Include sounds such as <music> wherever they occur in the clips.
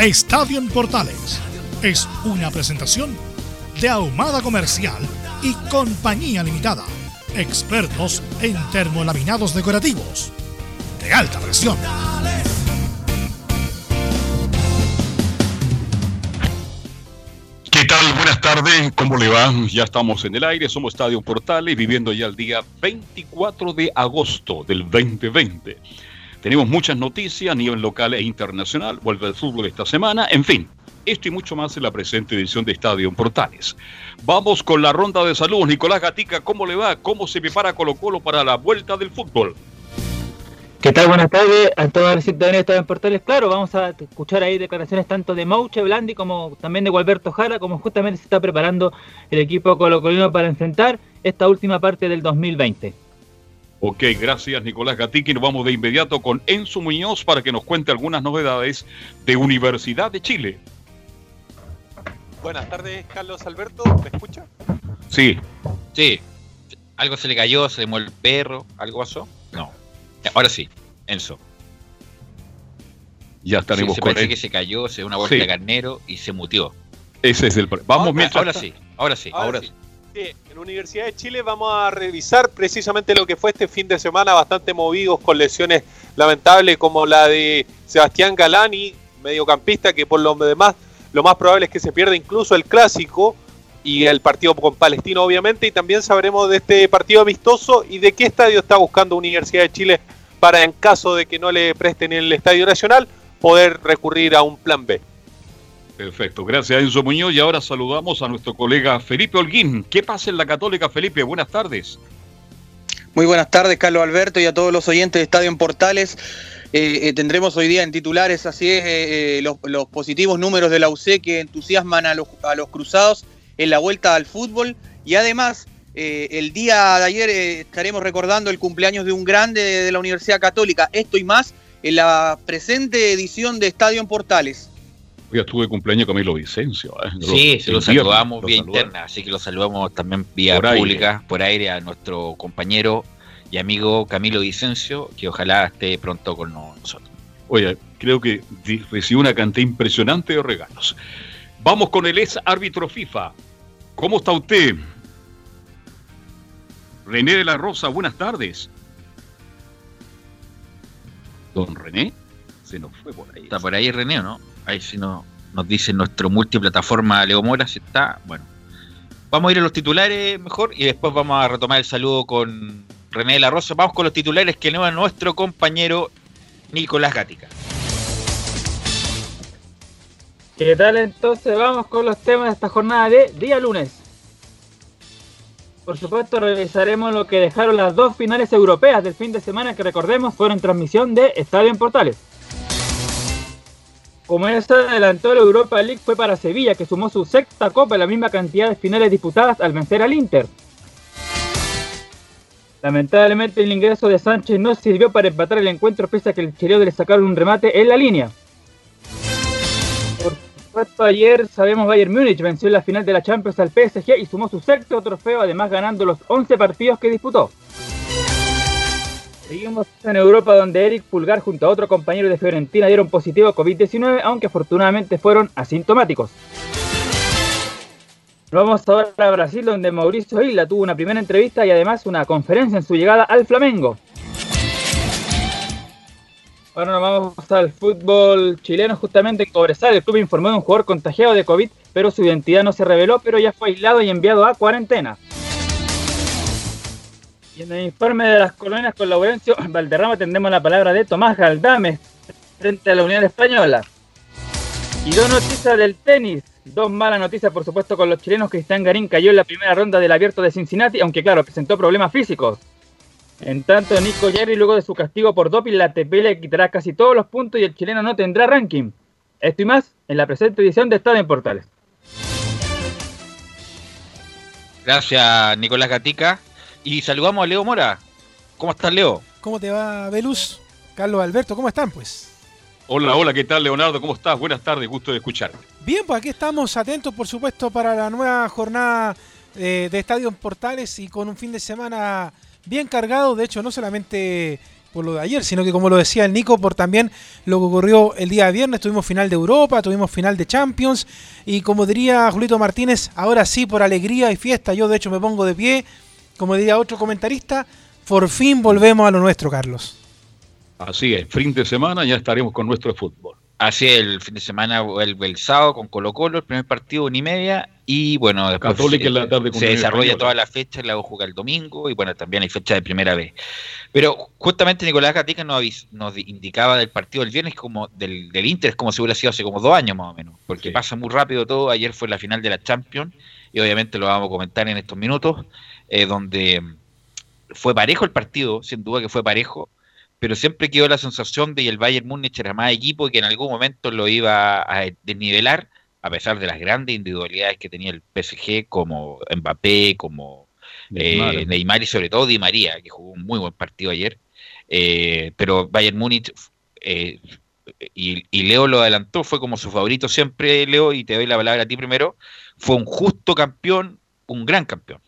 Estadio en Portales es una presentación de Ahumada Comercial y Compañía Limitada. Expertos en termolaminados decorativos de alta presión. ¿Qué tal? Buenas tardes, ¿cómo le va? Ya estamos en el aire, somos Estadio Portales, viviendo ya el día 24 de agosto del 2020. Tenemos muchas noticias a nivel local e internacional, vuelve el fútbol esta semana, en fin, esto y mucho más en la presente edición de Estadio Portales. Vamos con la ronda de salud. Nicolás Gatica, ¿cómo le va? ¿Cómo se prepara Colo Colo para la vuelta del fútbol? ¿Qué tal? Buenas tardes a todos los ciudadanos de Estadio Portales. Claro, vamos a escuchar ahí declaraciones tanto de Mauche Blandi como también de Gualberto Jara, como justamente se está preparando el equipo colocolino para enfrentar esta última parte del 2020. Ok, gracias Nicolás Gatica y nos vamos de inmediato con Enzo Muñoz para que nos cuente algunas novedades de Universidad de Chile. Buenas tardes, Carlos Alberto. ¿Me escucha? Sí. Sí. Algo se le cayó, se le mueve el perro, algo pasó. No. Ahora sí, Enzo. Ya estaremos sí, se con parece él. que se cayó, se dio una vuelta Sí. de carnero y se mutió. Ese es el. pro- Vamos Ahora- mientras. Ahora sí, ahora sí. Ahora Ahora sí. Sí, en Universidad de Chile vamos a revisar precisamente lo que fue este fin de semana, bastante movidos con lesiones lamentables como la de Sebastián Galani, mediocampista, que por lo demás lo más probable es que se pierda incluso el clásico y el partido con Palestino, obviamente, y también sabremos de este partido amistoso y de qué estadio está buscando Universidad de Chile para, en caso de que no le presten el Estadio Nacional, poder recurrir a un plan B. Perfecto, gracias Enzo Muñoz. Y ahora saludamos a nuestro colega Felipe Holguín. ¿Qué pasa en la Católica, Felipe? Buenas tardes. Muy buenas tardes, Carlos Alberto, y a todos los oyentes de Estadio en Portales. Eh, eh, tendremos hoy día en titulares, así es, eh, los, positivos números de la UC que entusiasman a los, a los cruzados en la vuelta al fútbol. Y además, el día de ayer estaremos recordando el cumpleaños de un grande de, de la Universidad Católica. Esto y más en la presente edición de Estadio en Portales. Hoy estuve de cumpleaños Camilo Vicencio. ¿eh? Sí, se lo saludamos vía saludamos. interna, así que lo saludamos también vía Por aire. pública, por aire, a nuestro compañero y amigo Camilo Vicencio, que ojalá esté pronto con nosotros. Oye, creo que recibió una cantidad impresionante de regalos. Vamos con el ex árbitro FIFA. ¿Cómo está usted? René de la Rosa, buenas tardes. Don René, se nos fue por ahí. ¿Está por ahí René o no? Ahí si no, nos dice nuestro multiplataforma Leo Mora si está. Bueno, vamos a ir a los titulares mejor y después vamos a retomar el saludo con René de la Rosa. Vamos con los titulares que nos nuestro compañero Nicolás Gatica. ¿Qué tal entonces? Vamos con los temas de esta jornada de día lunes. Por supuesto, revisaremos lo que dejaron las dos finales europeas del fin de semana que recordemos fueron transmisión de Estadio en Portales. Como ya se adelantó, la Europa League fue para Sevilla, que sumó su sexta copa en la misma cantidad de finales disputadas al vencer al Inter. Lamentablemente el ingreso de Sánchez no sirvió para empatar el encuentro pese a que el chileno le sacaron un remate en la línea. Por supuesto, ayer sabemos Bayern Múnich venció en la final de la Champions al PSG y sumó su sexto trofeo, además ganando los 11 partidos que disputó. Seguimos en Europa donde Eric Pulgar junto a otro compañero de Fiorentina dieron positivo a COVID-19, aunque afortunadamente fueron asintomáticos. Nos Vamos ahora a Brasil donde Mauricio Isla tuvo una primera entrevista y además una conferencia en su llegada al Flamengo. Ahora nos vamos al fútbol chileno. Justamente en Cobresal, el club informó de un jugador contagiado de COVID, pero su identidad no se reveló, pero ya fue aislado y enviado a cuarentena. En el informe de las colonias con Laurencio Valderrama tendremos la palabra de Tomás Galdames frente a la Unión Española. Y dos noticias del tenis. Dos malas noticias, por supuesto, con los chilenos. Cristian Garín cayó en la primera ronda del abierto de Cincinnati, aunque claro, presentó problemas físicos. En tanto, Nico Jerry, luego de su castigo por doping, la ATP le quitará casi todos los puntos y el chileno no tendrá ranking. Esto y más en la presente edición de Estado en Portales. Gracias, Nicolás Gatica. Y saludamos a Leo Mora. ¿Cómo estás, Leo? ¿Cómo te va, Velus? Carlos Alberto, ¿cómo están, pues? Hola, hola, ¿qué tal, Leonardo? ¿Cómo estás? Buenas tardes, gusto de escucharte. Bien, pues aquí estamos atentos, por supuesto, para la nueva jornada eh, de Estadio en Portales y con un fin de semana bien cargado, de hecho, no solamente por lo de ayer, sino que como lo decía el Nico, por también lo que ocurrió el día viernes, tuvimos final de Europa, tuvimos final de Champions y como diría Julito Martínez, ahora sí por alegría y fiesta, yo de hecho me pongo de pie, como diría otro comentarista, por fin volvemos a lo nuestro, Carlos. Así es, fin de semana ya estaremos con nuestro fútbol. Así es, el fin de semana vuelve el sábado con Colo Colo, el primer partido una y media, y bueno, después Católica en la tarde se desarrolla toda la fecha, la juega el domingo, y bueno, también hay fecha de primera vez. Pero justamente Nicolás Gatica nos, nos indicaba del partido del viernes como del, del Inter, como si hubiera sido hace como dos años más o menos, porque Sí. pasa muy rápido todo, ayer fue la final de la Champions, y obviamente lo vamos a comentar en estos minutos, eh, donde fue parejo el partido, sin duda que fue parejo, pero siempre quedó la sensación de que el Bayern Múnich era más equipo y que en algún momento lo iba a desnivelar, a pesar de las grandes individualidades que tenía el PSG, como Mbappé, como Neymar. eh, Neymar y sobre todo Di María, que jugó un muy buen partido ayer. Eh, pero Bayern Múnich, eh, y, y Leo lo adelantó, fue como su favorito siempre, Leo, y te doy la palabra a ti primero, fue un justo campeón, un gran campeón.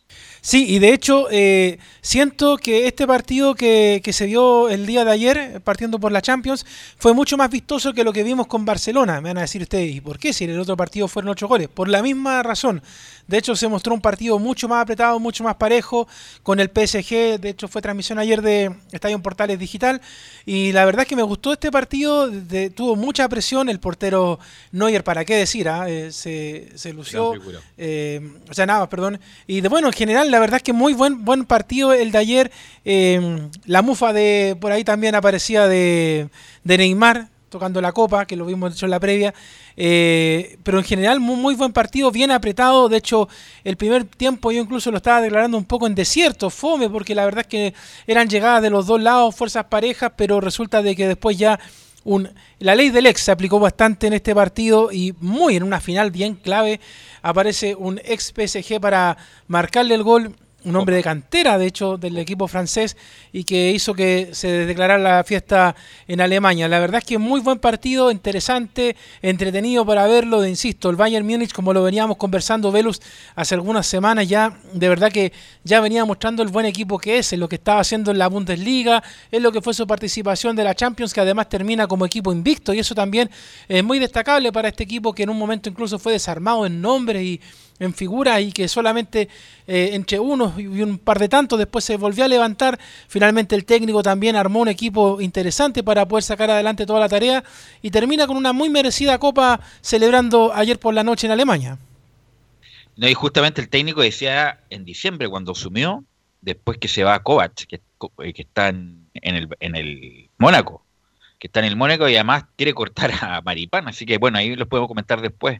Sí, y de hecho eh, siento que este partido que, que se vio el día de ayer, eh, partiendo por la Champions, fue mucho más vistoso que lo que vimos con Barcelona. Me van a decir ustedes, ¿y por qué si en el otro partido fueron ocho goles? Por la misma razón. De hecho, se mostró un partido mucho más apretado, mucho más parejo, con el PSG. De hecho, fue transmisión ayer de Estadio Portales Digital. Y la verdad es que me gustó este partido. de- tuvo mucha presión. El portero Neuer, ¿para qué decir? ah? Eh, se, se lució. Eh, o sea, nada, perdón. Y de bueno, en general, la verdad es que muy buen, buen partido el de ayer. Eh, la mufa de por ahí también aparecía de, Neymar tocando la copa, que lo vimos hecho en la previa. Eh, pero en general, muy buen partido, bien apretado. De hecho, el primer tiempo yo incluso lo estaba declarando un poco en desierto, fome, porque la verdad es que eran llegadas de los dos lados, fuerzas parejas, pero resulta de que después ya un, la ley del ex se aplicó bastante en este partido y muy en una final bien clave aparece un ex PSG para marcarle el gol, un hombre de cantera de hecho del equipo francés y que hizo que se declarara la fiesta en Alemania. La verdad es que muy buen partido, interesante, entretenido para verlo, de, insisto, el Bayern Múnich como lo veníamos conversando Velus hace algunas semanas ya, de verdad que ya venía mostrando el buen equipo que es, en lo que estaba haciendo en la Bundesliga, en lo que fue su participación de la Champions, que además termina como equipo invicto, y eso también es muy destacable para este equipo que en un momento incluso fue desarmado en nombres y en figuras y que solamente eh, entre unos y un par de tantos después se volvió a levantar. Finalmente el técnico también armó un equipo interesante para poder sacar adelante toda la tarea y termina con una muy merecida copa celebrando ayer por la noche en Alemania. No, y justamente el técnico decía en diciembre cuando asumió, después que se va a Kovac, que, eh, que está en, en el, en el Mónaco, que está en el Mónaco y además quiere cortar a Maripán, así que bueno, ahí los podemos comentar después.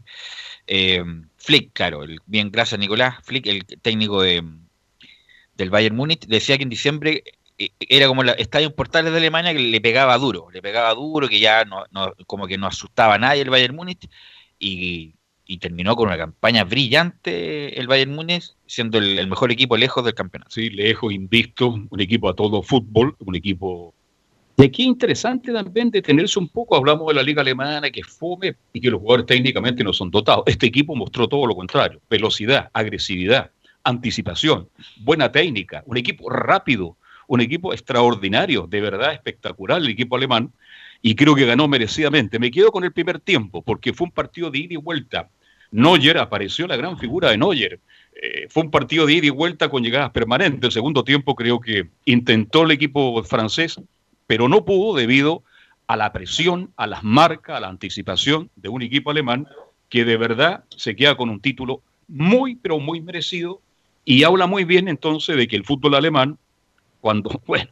Eh, Flick, claro, el, bien, gracias Nicolás, Flick, el técnico de, del Bayern Múnich, decía que en diciembre eh, era como el estadio en Portales de Alemania que le pegaba duro, le pegaba duro, que ya no, como que no asustaba a nadie el Bayern Múnich y, terminó con una campaña brillante el Bayern Múnich, siendo el mejor equipo lejos del campeonato. Sí, lejos, invicto, un equipo a todo fútbol, un equipo... Y aquí interesante también detenerse un poco, hablamos de la liga alemana que es fome y que los jugadores técnicamente no son dotados. Este equipo mostró todo lo contrario, velocidad, agresividad, anticipación, buena técnica, un equipo rápido, un equipo extraordinario, de verdad espectacular el equipo alemán y creo que ganó merecidamente. Me quedo con el primer tiempo porque fue un partido de ida y vuelta. Neuer apareció la gran figura de Neuer. Eh, fue un partido de ida y vuelta con llegadas permanentes. El segundo tiempo creo que intentó el equipo francés, pero no pudo debido a la presión, a las marcas, a la anticipación de un equipo alemán que de verdad se queda con un título muy, pero muy merecido y habla muy bien entonces de que el fútbol alemán, cuando, <laughs> bueno,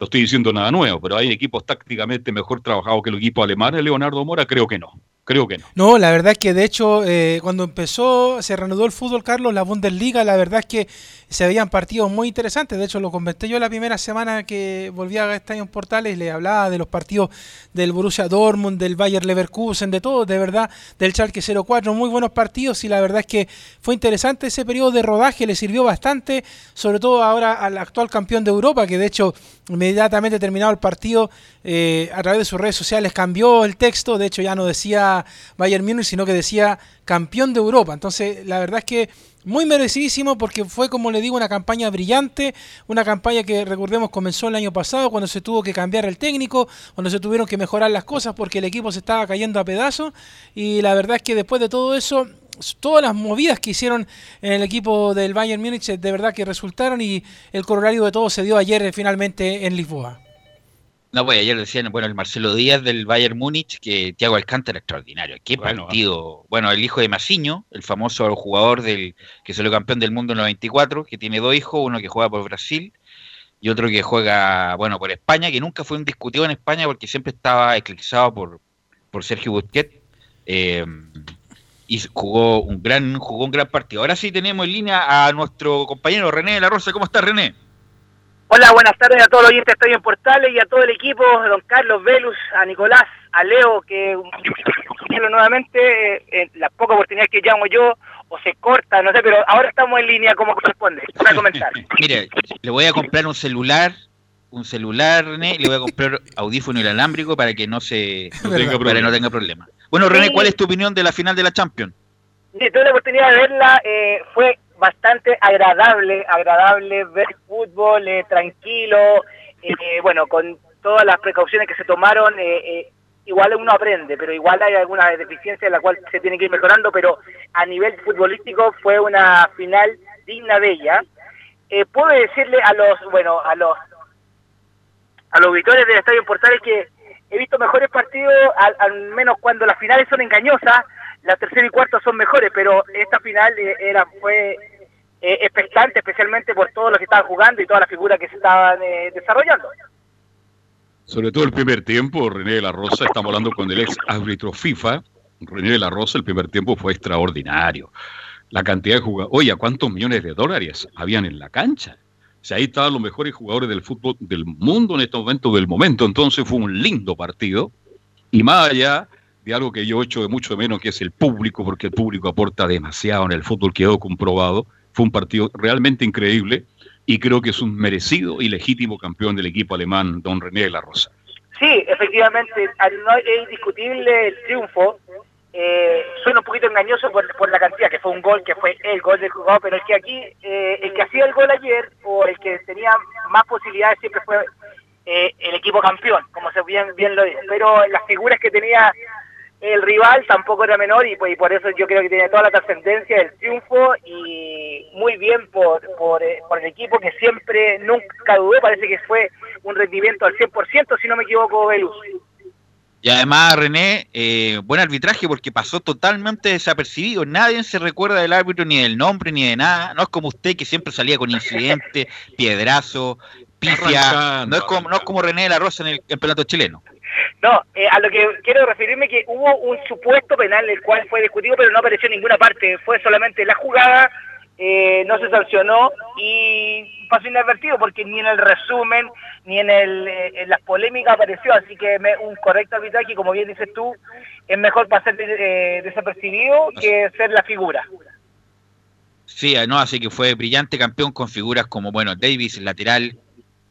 no estoy diciendo nada nuevo, pero hay equipos tácticamente mejor trabajados que el equipo alemán, Leonardo Mora, creo que no. Creo que no. No, la verdad es que de hecho, eh, cuando empezó, se reanudó el fútbol, Carlos, la Bundesliga, la verdad es que se veían partidos muy interesantes. De hecho, lo comenté yo la primera semana que volví a Estadio Portales, le hablaba de los partidos del Borussia Dortmund, del Bayer Leverkusen, de todo, de verdad, del Schalke 04, muy buenos partidos y la verdad es que fue interesante ese periodo de rodaje, le sirvió bastante, sobre todo ahora al actual campeón de Europa, que de hecho inmediatamente terminado el partido, eh, a través de sus redes sociales cambió el texto, de hecho ya no decía Bayern Múnich, sino que decía campeón de Europa. Entonces, la verdad es que muy merecidísimo porque fue, como le digo, una campaña brillante, una campaña que recordemos comenzó el año pasado cuando se tuvo que cambiar el técnico, cuando se tuvieron que mejorar las cosas porque el equipo se estaba cayendo a pedazos y la verdad es que después de todo eso todas las movidas que hicieron en el equipo del Bayern Múnich de verdad que resultaron y el corolario de todo se dio ayer finalmente en Lisboa. No, pues ayer decían, bueno, el Marcelo Díaz del Bayern Múnich, que Thiago Alcántara extraordinario. Qué partido. Bueno, el hijo de Maciño, el famoso jugador del que salió campeón del mundo en 94, que tiene dos hijos, uno que juega por Brasil y otro que juega, bueno, por España, que nunca fue un discutido en España porque siempre estaba eclipsado por, por Sergio Busquets. Eh, y jugó un gran jugó un gran partido. Ahora sí tenemos en línea a nuestro compañero René de la Rosa. ¿Cómo estás, René? Hola, buenas tardes a todos los oyentes de Estadio en Portales y a todo el equipo, a don Carlos Velus, a Nicolás, a Leo, que nuevamente, eh, en las pocas oportunidades que llamo yo, o se corta, no sé, pero ahora estamos en línea como corresponde, para comentar. <laughs> Mire, le voy a comprar un celular, un celular, René, y le voy a comprar audífono inalámbrico para que no se tenga, para no tenga problema. Bueno, René, ¿cuál es tu opinión de la final de la Champions? Sí, tuve la oportunidad de verla, eh, fue bastante agradable, agradable ver fútbol eh, tranquilo, eh, bueno, con todas las precauciones que se tomaron, eh, igual uno aprende, pero igual hay alguna deficiencia en la cual se tiene que ir mejorando, pero a nivel futbolístico fue una final digna de ella. puedo decirle a los, bueno, a los a los auditores del Estadio Portales que he visto mejores partidos, al, al menos cuando las finales son engañosas, la tercera y cuarta son mejores, pero esta final era fue eh, expectante, especialmente por todos los que estaban jugando y todas las figuras que se estaban eh, desarrollando. Sobre todo el primer tiempo, René de la Rosa, estamos hablando con el ex árbitro FIFA, René de la Rosa, el primer tiempo fue extraordinario. La cantidad de jugadores, oye, ¿cuántos millones de dólares habían en la cancha? O sea, ahí estaban los mejores jugadores del fútbol del mundo en este momento, del momento. Entonces fue un lindo partido. Y más allá de algo que yo echo de mucho menos, que es el público, porque el público aporta demasiado en el fútbol, quedó comprobado. Fue un partido realmente increíble y creo que es un merecido y legítimo campeón del equipo alemán, don René de la Rosa. Sí, efectivamente, es indiscutible el triunfo. Eh, suena un poquito engañoso por, la cantidad, que fue un gol, que fue el gol del jugador, pero es que aquí eh, el que hacía el gol ayer o el que tenía más posibilidades siempre fue eh, el equipo campeón, como se bien, bien lo dice. Pero las figuras que tenía el rival tampoco era menor y, pues, y por eso yo creo que tiene toda la trascendencia del triunfo y muy bien por, por, eh, por, el equipo que siempre, nunca dudó, parece que fue un rendimiento al 100% si no me equivoco, Velus. Y además, René, eh, buen arbitraje porque pasó totalmente desapercibido. Nadie se recuerda del árbitro, ni del nombre, ni de nada. No es como usted que siempre salía con incidentes, <laughs> piedrazo, pifia. No es, como, no es como René de la Rosa en el campeonato chileno. No, eh, a lo que quiero referirme que hubo un supuesto penal el cual fue discutido pero no apareció en ninguna parte, fue solamente la jugada, eh, no se sancionó y pasó inadvertido porque ni en el resumen ni en, el, eh, las polémicas apareció, así que un correcto arbitraje, como bien dices tú, es mejor pasar desapercibido que ser la figura. Sí, no, así que fue brillante campeón con figuras como, bueno, Davis, lateral,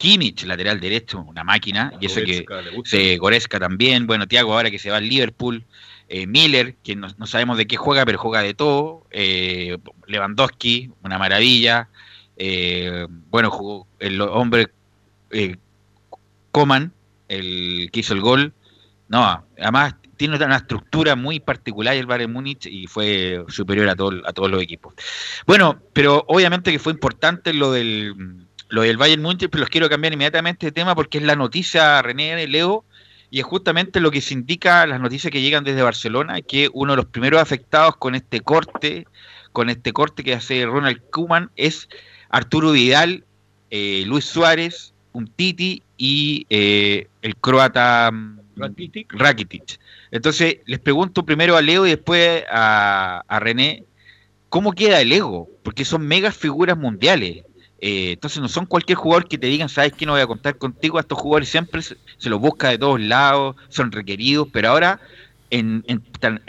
Kimmich, lateral derecho, una máquina, y eso que se Goretzka también, bueno, Tiago ahora que se va al Liverpool, eh, Miller, que no, sabemos de qué juega, pero juega de todo, eh, Lewandowski, una maravilla, eh, bueno, jugó el hombre Coman, el que hizo el gol, no, además tiene una estructura muy particular el Bayern Múnich y fue superior a, todo, a todos los equipos. Bueno, pero obviamente que fue importante lo del lo del Bayern Múnich, pero los quiero cambiar inmediatamente de tema porque es la noticia, René Leo, Y es justamente lo que se indica las noticias que llegan desde Barcelona, que uno de los primeros afectados con este corte, con este corte que hace Ronald Koeman, es Arturo Vidal, eh, Luis Suárez, un Titi y eh, el croata mm, Rakitic. Entonces, les pregunto primero a Leo y después a, a René, ¿cómo queda el ego? Porque son megas figuras mundiales. Eh, entonces no son cualquier jugador que te digan, sabes que no voy a contar contigo, a estos jugadores siempre se, los busca de todos lados, son requeridos, pero ahora en, en,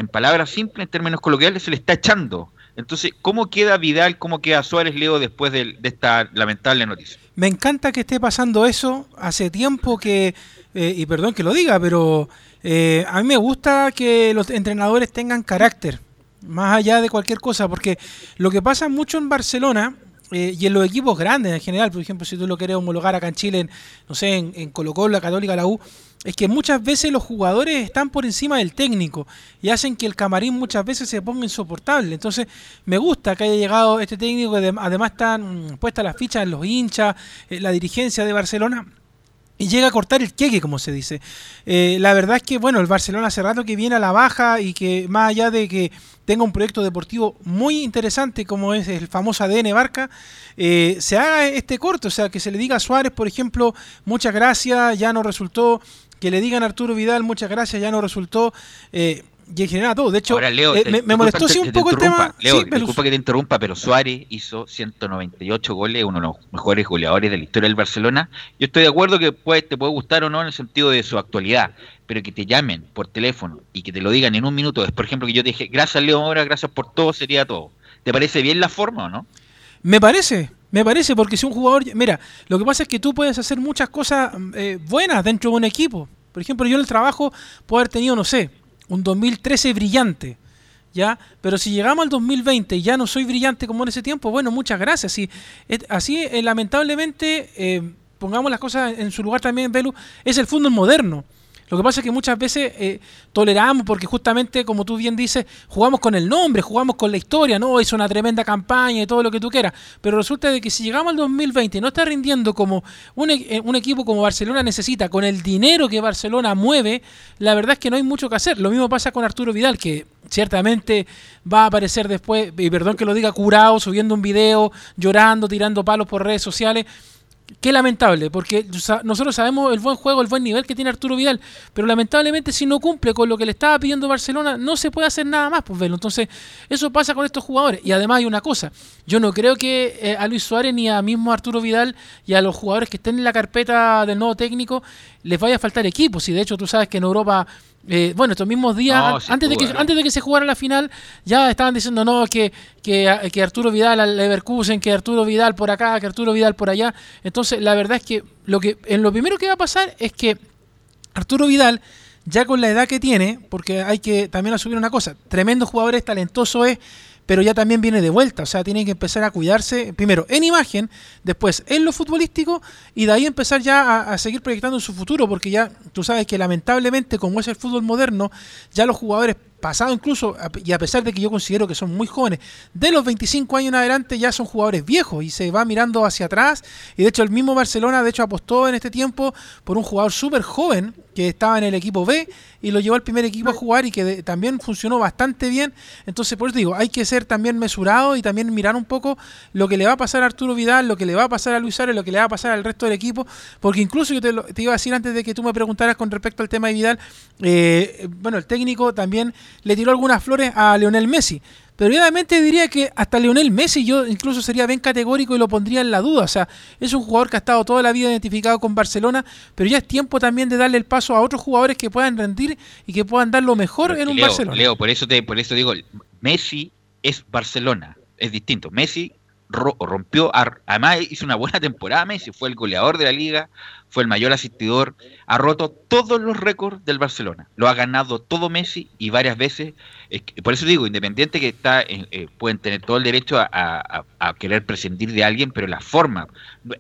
palabras simples, en términos coloquiales, se le está echando. Entonces, ¿cómo queda Vidal, cómo queda Suárez, Leo, después de, esta lamentable noticia? Me encanta que esté pasando eso. Hace tiempo que, eh, y perdón que lo diga, pero eh, a mí me gusta que los entrenadores tengan carácter, más allá de cualquier cosa, porque lo que pasa mucho en Barcelona eh, y en los equipos grandes en general, por ejemplo, si tú lo quieres homologar acá en Chile, no sé, en, en Colo Colo, la Católica, la U, es que muchas veces los jugadores están por encima del técnico y hacen que el camarín muchas veces se ponga insoportable. Entonces, me gusta que haya llegado este técnico, además están mm, puestas las fichas en los hinchas, eh, la dirigencia de Barcelona y llega a cortar el queque, como se dice. Eh, la verdad es que, bueno, el Barcelona hace rato que viene a la baja y que más allá de que tenga un proyecto deportivo muy interesante como es el famoso ADN Barca, eh, se haga este corto, o sea, que se le diga a Suárez, por ejemplo, muchas gracias, ya no resultó, que le digan a Arturo Vidal, muchas gracias, ya no resultó. Eh, y en general todo. De hecho, eh, me, molestó sí un poco el tema. Leo, disculpa que te interrumpa, pero Suárez hizo 198 goles, uno de los mejores goleadores de la historia del Barcelona. Yo estoy de acuerdo que te puede gustar o no en el sentido de su actualidad, pero que te llamen por teléfono y que te lo digan en un minuto. Es, por ejemplo, que yo te dije, gracias Leo Mora, gracias por todo, sería todo. ¿Te parece bien la forma o no? Me parece, me parece, porque si un jugador. Mira, lo que pasa es que tú puedes hacer muchas cosas eh, buenas dentro de un equipo. Por ejemplo, yo en el trabajo puedo haber tenido, no sé, un 2013 brillante, ¿ya? Pero si llegamos al 2020 y ya no soy brillante como en ese tiempo, bueno, muchas gracias. Así, eh, lamentablemente, eh, pongamos las cosas en su lugar también, Belu, es el fútbol moderno. Lo que pasa es que muchas veces eh, toleramos porque justamente, como tú bien dices, jugamos con el nombre, jugamos con la historia, ¿no? Es una tremenda campaña y todo lo que tú quieras. Pero resulta de que si llegamos al 2020 y no está rindiendo como un, e, un, equipo como Barcelona necesita, con el dinero que Barcelona mueve, la verdad es que no hay mucho que hacer. Lo mismo pasa con Arturo Vidal, que ciertamente va a aparecer después, y perdón que lo diga, curado, subiendo un video, llorando, tirando palos por redes sociales. Qué lamentable, porque nosotros sabemos el buen juego, el buen nivel que tiene Arturo Vidal, pero lamentablemente si no cumple con lo que le estaba pidiendo Barcelona, no se puede hacer nada más, pues verlo. Entonces, eso pasa con estos jugadores. Y además hay una cosa, yo no creo que eh, a Luis Suárez ni a mismo Arturo Vidal y a los jugadores que estén en la carpeta del nuevo técnico les vaya a faltar equipo. Si de hecho tú sabes que en Europa eh, bueno, estos mismos días, antes, de que, antes de que se jugara la final, ya estaban diciendo no, que, que, Arturo Vidal al Leverkusen, que Arturo Vidal por acá, que Arturo Vidal por allá. Entonces, la verdad es que lo que en lo primero que va a pasar es que Arturo Vidal, ya con la edad que tiene, porque hay que también asumir una cosa, tremendo jugador es, talentoso es, pero ya también viene de vuelta, o sea, tiene que empezar a cuidarse, primero en imagen, después en lo futbolístico y de ahí empezar ya a, seguir proyectando su futuro, porque ya tú sabes que lamentablemente como es el fútbol moderno, ya los jugadores pasado incluso, y a pesar de que yo considero que son muy jóvenes, de los 25 años en adelante ya son jugadores viejos y se va mirando hacia atrás. Y de hecho el mismo Barcelona, de hecho, apostó en este tiempo por un jugador súper joven que estaba en el equipo B y lo llevó al primer equipo a jugar y que también funcionó bastante bien. Entonces, por eso digo, hay que ser también mesurado y también mirar un poco lo que le va a pasar a Arturo Vidal, lo que le va a pasar a Luis Suárez, lo que le va a pasar al resto del equipo, porque incluso yo te, te iba a decir antes de que tú me preguntaras con respecto al tema de Vidal, eh, bueno, el técnico también le tiró algunas flores a Leonel Messi. Pero obviamente diría que hasta Leonel Messi yo incluso sería bien categórico y lo pondría en la duda. O sea, es un jugador que ha estado toda la vida identificado con Barcelona, pero ya es tiempo también de darle el paso a otros jugadores que puedan rendir y que puedan dar lo mejor en un Barcelona. Leo, por eso, te, por eso digo, Messi es Barcelona, es distinto. Messi rompió, además hizo una buena temporada Messi, fue el goleador de la liga, fue el mayor asistidor, ha roto todos los récords del Barcelona, lo ha ganado todo Messi y varias veces, por eso digo, independiente que está, eh, pueden tener todo el derecho a, querer prescindir de alguien, pero la forma,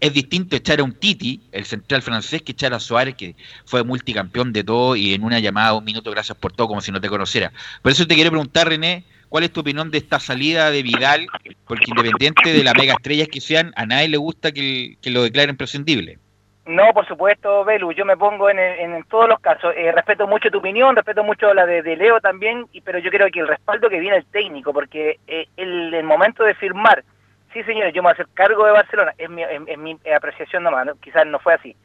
es distinto echar a un Titi, el central francés, que echar a Suárez, que fue multicampeón de todo y en una llamada, un minuto, gracias por todo, como si no te conociera. Por eso te quiero preguntar, René, ¿Cuál es tu opinión de esta salida de Vidal? Porque independiente de la mega estrellas que sean, a nadie le gusta que, lo declaren prescindible. No, por supuesto, Belu, yo me pongo en, en, todos los casos. Eh, respeto mucho tu opinión, respeto mucho la de, Leo también, pero yo creo que el respaldo que viene el técnico, porque eh, el, momento de firmar, sí señores, yo me voy a hacer cargo de Barcelona, es mi, mi apreciación nomás, quizás no fue así,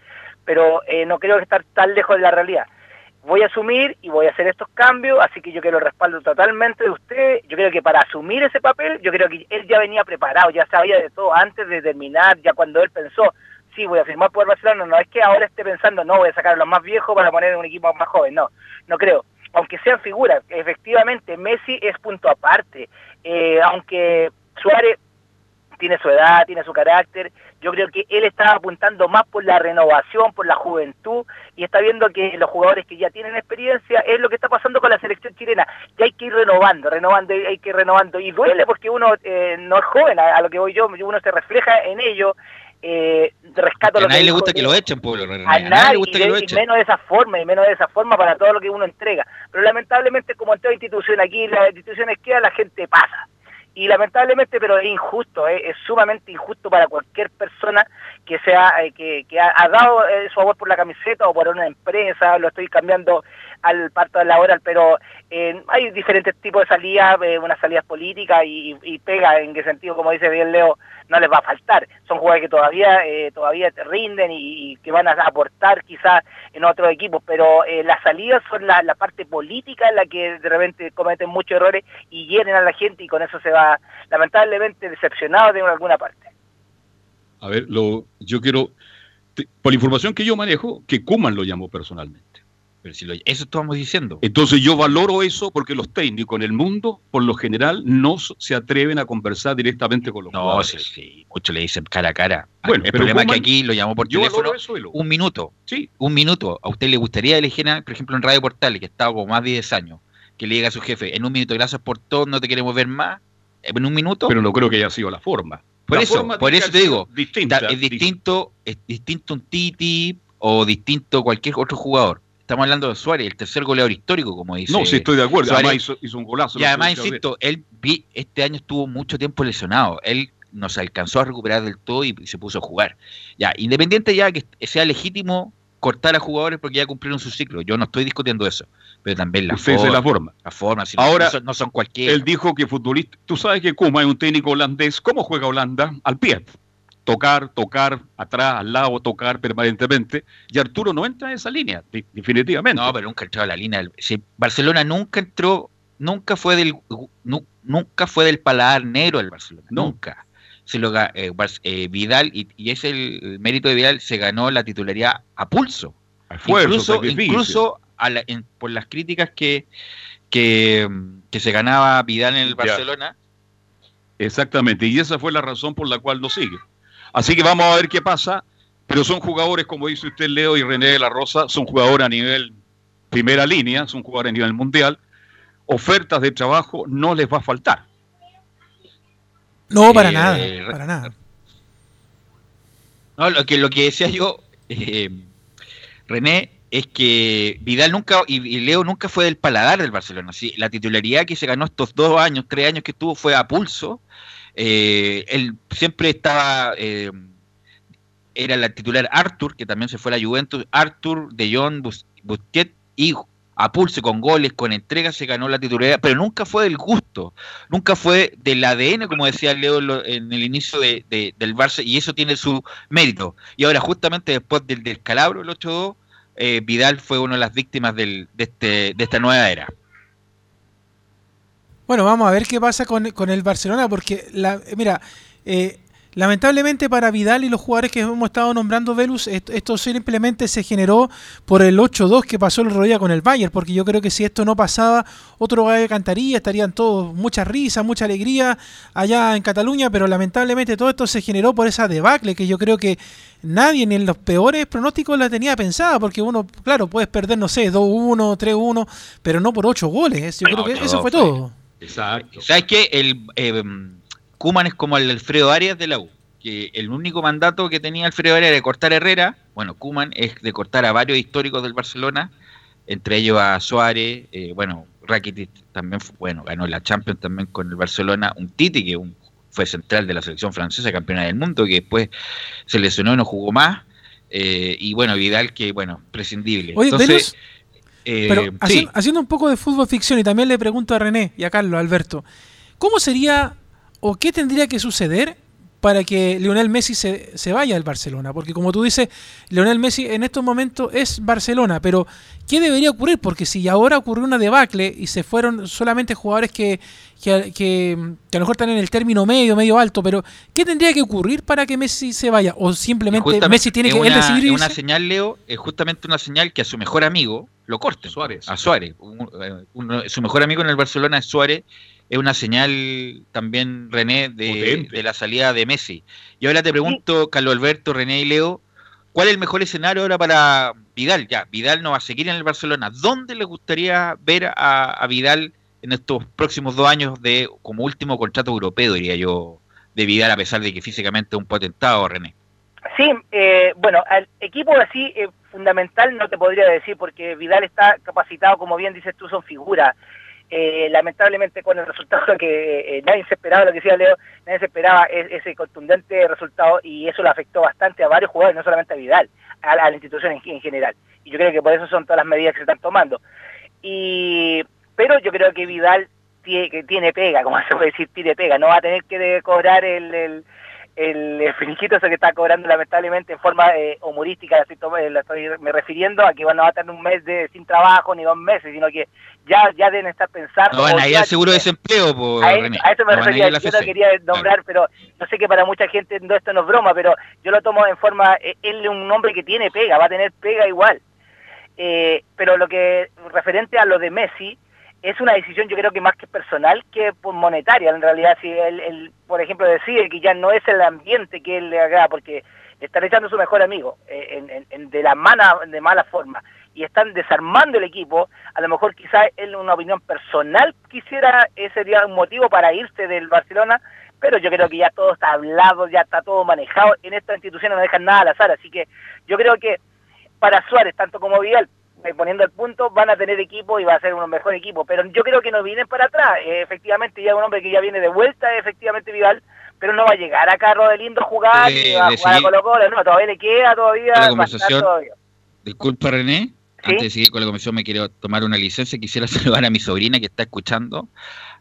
pero eh, no creo estar tan lejos de la realidad. Voy a asumir y voy a hacer estos cambios, así que yo quiero el respaldo totalmente de usted. Yo creo que para asumir ese papel, yo creo que él ya venía preparado, ya sabía de todo antes de terminar, ya cuando él pensó, sí, voy a firmar por Barcelona, no es que ahora esté pensando, no, voy a sacar a los más viejos para poner un equipo más joven, no, no creo. Aunque sean figuras, efectivamente, Messi es punto aparte. Eh, aunque Suárez tiene su edad, tiene su carácter, yo creo que él está apuntando más por la renovación, por la juventud, y está viendo que los jugadores que ya tienen experiencia es lo que está pasando con la selección chilena, que hay que ir renovando, renovando, hay que ir renovando, y duele porque uno eh, no es joven, a, lo que voy yo, uno se refleja en ello, eh, rescato a nadie le gusta que lo echen, pueblo. A, nadie, le gusta que lo echen. Y menos de esa forma, y menos de esa forma para todo lo que uno entrega. Pero lamentablemente, como en toda institución aquí, las instituciones quedan, la gente pasa. Y lamentablemente, pero es injusto, eh, es sumamente injusto para cualquier persona que sea eh, que, ha, dado eh, su amor por la camiseta o por una empresa, lo estoy cambiando al parto laboral, pero hay diferentes tipos de salidas, unas salidas políticas y, y, pega, en qué sentido, como dice bien Leo, no les va a faltar. Son jugadores que todavía eh, todavía rinden y, que van a aportar quizás en otros equipos, pero eh, las salidas son la, parte política en la que de repente cometen muchos errores y hieren a la gente y con eso se va lamentablemente decepcionado de alguna parte. A ver, lo, yo quiero, por la información que yo manejo, que Kuman lo llamó personalmente. Pero si lo, eso estamos diciendo. Entonces yo valoro eso porque los técnicos en el mundo, por lo general, no se atreven a conversar directamente con los no, jugadores. No, sí, sí, muchos le dicen cara a cara. Bueno, el problema es que aquí lo llamó por teléfono. un minuto. Sí. Un minuto. ¿A usted le gustaría elegir, por ejemplo, en Radio Portal, que estaba como más de 10 años, que le diga a su jefe, en un minuto, gracias por todo, no te queremos ver más? En un minuto. Pero no creo que haya sido la forma. Por eso, por eso te digo, es distinto, es distinto un Titi o distinto cualquier otro jugador Estamos hablando de Suárez, el tercer goleador histórico, como dice. No, sí estoy de acuerdo. además hizo, un golazo. Y además, insisto, él este año estuvo mucho tiempo lesionado. Él no se alcanzó a recuperar del todo y, se puso a jugar. Ya, independiente ya que sea legítimo cortar a jugadores porque ya cumplieron su ciclo. Yo no estoy discutiendo eso. Pero también la forma. la forma. La forma. Ahora, no son, cualquiera. Él dijo que futbolista. Tú sabes que Kuma es un técnico holandés. ¿Cómo juega Holanda? Al pie tocar, tocar, atrás, al lado, tocar permanentemente. Y Arturo no entra en esa línea, definitivamente. No, pero nunca entró en la línea. Barcelona nunca entró, nunca fue del nunca fue del paladar negro del Barcelona, nunca. Se lo, eh, eh, Vidal, y, es el, mérito de Vidal, se ganó la titularidad a pulso. incluso incluso por las críticas que, que, se ganaba Vidal en el Barcelona. Exactamente, y esa fue la razón por la cual no sigue. Así que vamos a ver qué pasa. Pero son jugadores, como dice usted, Leo y René de la Rosa, son jugadores a nivel primera línea, son jugadores a nivel mundial. Ofertas de trabajo no les va a faltar. No, para eh, nada, para nada. No, lo que, lo que decía yo, eh, René, es que Vidal nunca y, Leo nunca fue del paladar del Barcelona. ¿sí? La titularidad que se ganó estos dos años, tres años que estuvo fue a pulso eh, él siempre estaba, eh, era la titular Arthur, que también se fue a la Juventus, Arthur, De Jong, Busquets y a pulse con goles, con entregas, se ganó la titularidad, pero nunca fue del gusto, nunca fue del ADN, como decía Leo en el inicio de, del Barça, y eso tiene su mérito. Y ahora, justamente después del descalabro, el 8-2, eh, Vidal fue una de las víctimas este, de esta nueva era. Bueno, vamos a ver qué pasa con, con el Barcelona, porque, la, mira, eh, lamentablemente para Vidal y los jugadores que hemos estado nombrando, Velus, esto, simplemente se generó por el 8-2 que pasó el rodilla con el Bayern, porque yo creo que si esto no pasaba, otro gallo cantaría, estarían todos mucha risa, mucha alegría allá en Cataluña, pero lamentablemente todo esto se generó por esa debacle que yo creo que nadie ni en los peores pronósticos la tenía pensada, porque uno, claro, puedes perder, no sé, 2-1, 3-1, pero no por 8 goles. Yo creo que eso fue todo. Exacto. ¿Sabes qué? El eh, Kuman es como el Alfredo Arias de la U. Que el único mandato que tenía Alfredo Arias era de cortar a Herrera. Bueno, Kuman es de cortar a varios históricos del Barcelona, entre ellos a Suárez. Eh, bueno, Rakitic también, bueno, ganó la Champions también con el Barcelona. Un Titi, que fue central de la selección francesa, campeona del mundo, que después se lesionó y no jugó más. Eh, y bueno, Vidal que, bueno, prescindible. Oye, Entonces, eh, pero sí. haciendo, haciendo un poco de fútbol ficción y también le pregunto a René y a Carlos, Alberto, ¿cómo sería o qué tendría que suceder para que Lionel Messi se, se vaya del Barcelona? Porque como tú dices, Lionel Messi en estos momentos es Barcelona, pero ¿qué debería ocurrir? Porque si ahora ocurrió una debacle y se fueron solamente jugadores que, que, que- que a lo mejor están en el término medio, medio alto, pero ¿qué tendría que ocurrir para que Messi se vaya? ¿O simplemente Messi tiene que él decidir es una señal, Leo, es justamente una señal que a su mejor amigo lo corten. Suárez. A Suárez. Un- eh, su mejor amigo en el Barcelona es Suárez. Es una señal también, René, de, la salida de Messi. Y ahora te pregunto, Carlos Alberto, René y Leo, ¿cuál es el mejor escenario ahora para Vidal? Ya, Vidal no va a seguir en el Barcelona. ¿Dónde le gustaría ver a, a Vidal en estos próximos dos años de como último contrato europeo, diría yo, de Vidal, a pesar de que físicamente es un potentado, René? Sí, eh, bueno, al equipo así eh, fundamental no te podría decir porque Vidal está capacitado, como bien dices tú, son figuras. Eh, lamentablemente con el resultado que eh, nadie se esperaba, lo que decía Leo, nadie se esperaba es- ese contundente resultado y eso le afectó bastante a varios jugadores, no solamente a Vidal, a, la- institución en, en general. Y yo creo que por eso son todas las medidas que se están tomando. Y pero yo creo que Vidal tiene, que tiene pega, como <laughs> se puede decir, tiene pega, no va a tener que cobrar el, el, finiquito ese que está cobrando lamentablemente en forma eh, humorística, to- eh, la estoy me refiriendo a que bueno, no va a tener un mes de sin trabajo ni dos meses, sino que ya ya deben estar pensando... No van a ir al seguro de desempleo, por a, eso- René. a eso me No refería, yo no quería nombrar, pero yo sé que para mucha gente no, esto no es broma, pero yo lo tomo en forma, eh, él es un hombre que tiene pega, va a tener pega igual. Eh, pero lo que, referente a lo de Messi, es una decisión yo creo que más que personal que monetaria, en realidad, si él, él, por ejemplo, decide que ya no es el ambiente que él le agrada, porque están echando a su mejor amigo eh, en- en- de la mala, de mala forma y están desarmando el equipo, a lo mejor quizás él una opinión personal quisiera, ese sería un motivo para irse del Barcelona, pero yo creo que ya todo está hablado, ya está todo manejado, en esta institución no dejan nada al azar, así que yo creo que para Suárez, tanto como Vidal, eh, poniendo el punto, van a tener equipo y va a ser un mejor equipo, pero yo creo que no vienen para atrás, Eh, efectivamente ya un hombre que ya viene de vuelta, efectivamente Vidal, pero no va a llegar acá a Rodelindo a jugar, ni va a jugar a Colo Colo, no, todavía le queda todavía, La conversación. todavía. Disculpa, René. ¿Sí? Antes de seguir con la comisión, me quiero tomar una licencia. Quisiera <laughs> saludar a mi sobrina que está escuchando,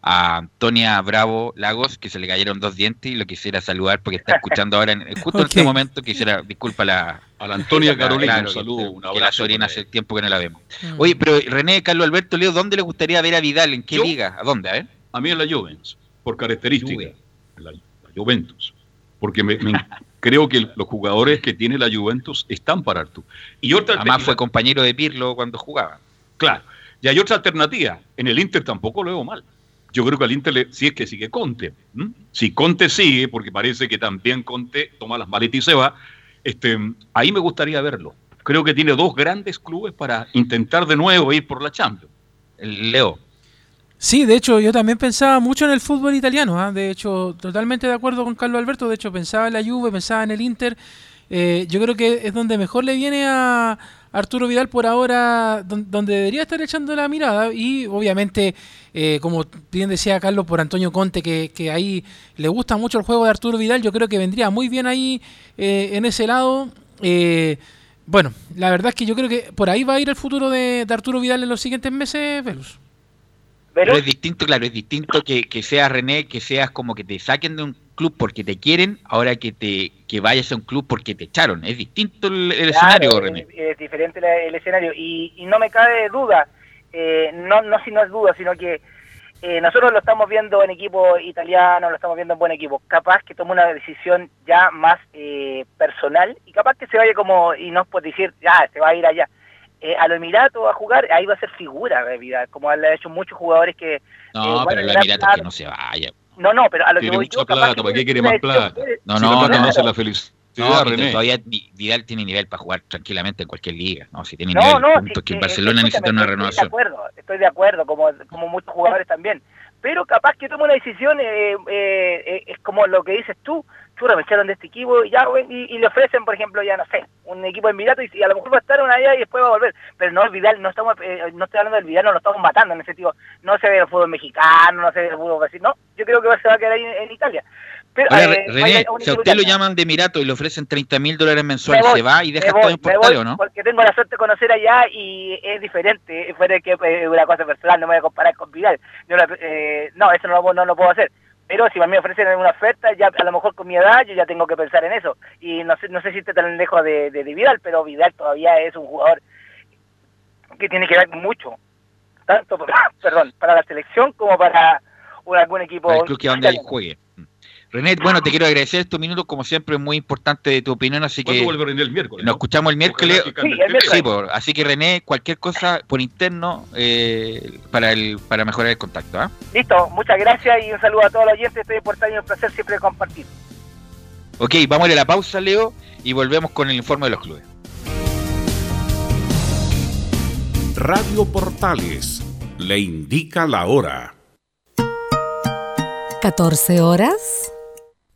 a Antonia Bravo Lagos, que se le cayeron dos dientes y lo quisiera saludar porque está escuchando ahora, en, justo en este <laughs> momento. Quisiera, disculpa la. A la Antonia Carolina, claro, un saludo, un que la sobrina hace tiempo que no la vemos. Mm. Oye, pero René, Carlos Alberto, Leo, ¿dónde le gustaría ver a Vidal? ¿En qué Yo- liga? ¿A dónde? A ver. A mí en la Juventus, por característica. La, la Juventus. Porque me, me- creo que los jugadores que tiene la Juventus están para Artur. Y otra Además fue compañero de Pirlo cuando jugaba. Claro. Y hay otra alternativa. En el Inter tampoco lo veo mal. Yo creo que al Inter, le, si es que sigue Conte. Si Conte sigue, porque parece que también Conte toma las maletas y se va, este, ahí me gustaría verlo. Creo que tiene dos grandes clubes para intentar de nuevo ir por la Champions. Leo. Sí, de hecho, yo también pensaba mucho en el fútbol italiano. ¿ah? De hecho, totalmente de acuerdo con Carlos Alberto. De hecho, pensaba en la Juve, pensaba en el Inter. Eh, yo creo que es donde mejor le viene a Arturo Vidal por ahora, don- donde debería estar echando la mirada. Y obviamente, eh, como bien decía Carlos, por Antonio Conte, que, que ahí le gusta mucho el juego de Arturo Vidal, yo creo que vendría muy bien ahí eh, en ese lado. Eh, bueno, la verdad es que yo creo que por ahí va a ir el futuro de, de Arturo Vidal en los siguientes meses, Velus. Pero Pero es distinto, claro, es distinto que, que seas René, que seas como que te saquen de un club porque te quieren, ahora que te que vayas a un club porque te echaron. Es distinto el, el escenario, René. Es, es diferente la- el escenario y, y no me cabe duda, eh, no, no si no es duda, sino que eh, nosotros lo estamos viendo en equipo italiano, lo estamos viendo en buen equipo, capaz que tome una decisión ya más eh, personal y capaz que se vaya como, y no por decir, ya, se va a ir allá. Eh, a los Emiratos a jugar, ahí va a ser figura de vida, como han hecho muchos jugadores que... No, eh, pero Emiratos plata. que no se vaya. No, no, pero a lo Tiene que voy mucha yo, plata, ¿para qué quiere más plata? puede- No, Si no, no, no no. la felicidad, No, René. todavía Vidal tiene nivel para jugar tranquilamente en cualquier liga. No, si tiene No, nivel, no, punto, sí, que en eh, Barcelona necesita una renovación. Estoy de acuerdo, estoy de acuerdo, como, como muchos jugadores también. Pero capaz que tome una decisión, eh, eh, eh, es como lo que dices tú, churra, me echaron de este equipo y, ya, y, y le ofrecen, por ejemplo, ya no sé, un equipo de Emiratos y, y a lo mejor va a estar una allá y después va a volver. Pero no es Vidal, no estamos eh, no estoy hablando del Vidal, no lo estamos matando en ese sentido. No se ve el fútbol mexicano, no se ve el fútbol así, no. Yo creo que se va a quedar ahí en, en Italia. Pero, Ahora, eh, René, si a usted lo llaman de Emirato y le ofrecen 30 mil dólares mensuales, Me voy, ¿se va y deja voy, todo en me portal voy, o no? Porque tengo la suerte de conocer allá y es diferente. Fuera que eh, una cosa personal, no me voy a comparar con Vidal. Yo eh, no, eso no, lo- no lo puedo hacer. Pero si a mí me ofrecen una oferta, ya a lo mejor con mi edad yo ya tengo que pensar en eso. Y no sé, no sé si esté tan lejos de, de, de Vidal, pero Vidal todavía es un jugador que tiene que dar mucho. Tanto, <laughs> perdón, para la selección como para un, algún equipo. Para el club que donde juegue. René, bueno, te quiero agradecer estos minutos, como siempre, es muy importante de tu opinión, así ¿Cuándo que vuelve René el miércoles? nos no? escuchamos el miércoles. Sí, el miércoles. Sí, por- así que René, cualquier cosa por interno eh, para el para mejorar el contacto. ¿ah? Listo, muchas gracias y un saludo a todos los oyentes. Estoy por y un placer siempre compartir. Ok, vamos a ir a la pausa, Leo, y volvemos con el informe de los clubes. Radio Portales le indica la hora. 14 horas,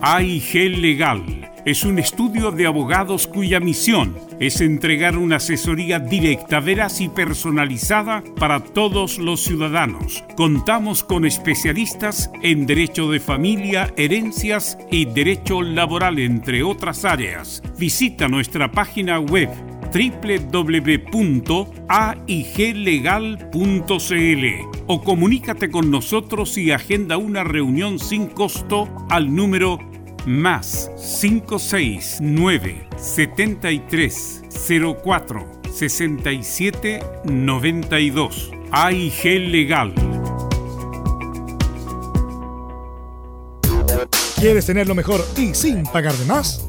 AIG Legal es un estudio de abogados cuya misión es entregar una asesoría directa, veraz y personalizada para todos los ciudadanos. Contamos con especialistas en derecho de familia, herencias y derecho laboral, entre otras áreas. Visita nuestra página web www.aiglegal.cl o comunícate con nosotros y agenda una reunión sin costo al número más 569 73 04 67 92 AIG Legal. ¿Quieres tener lo mejor y sin pagar de más?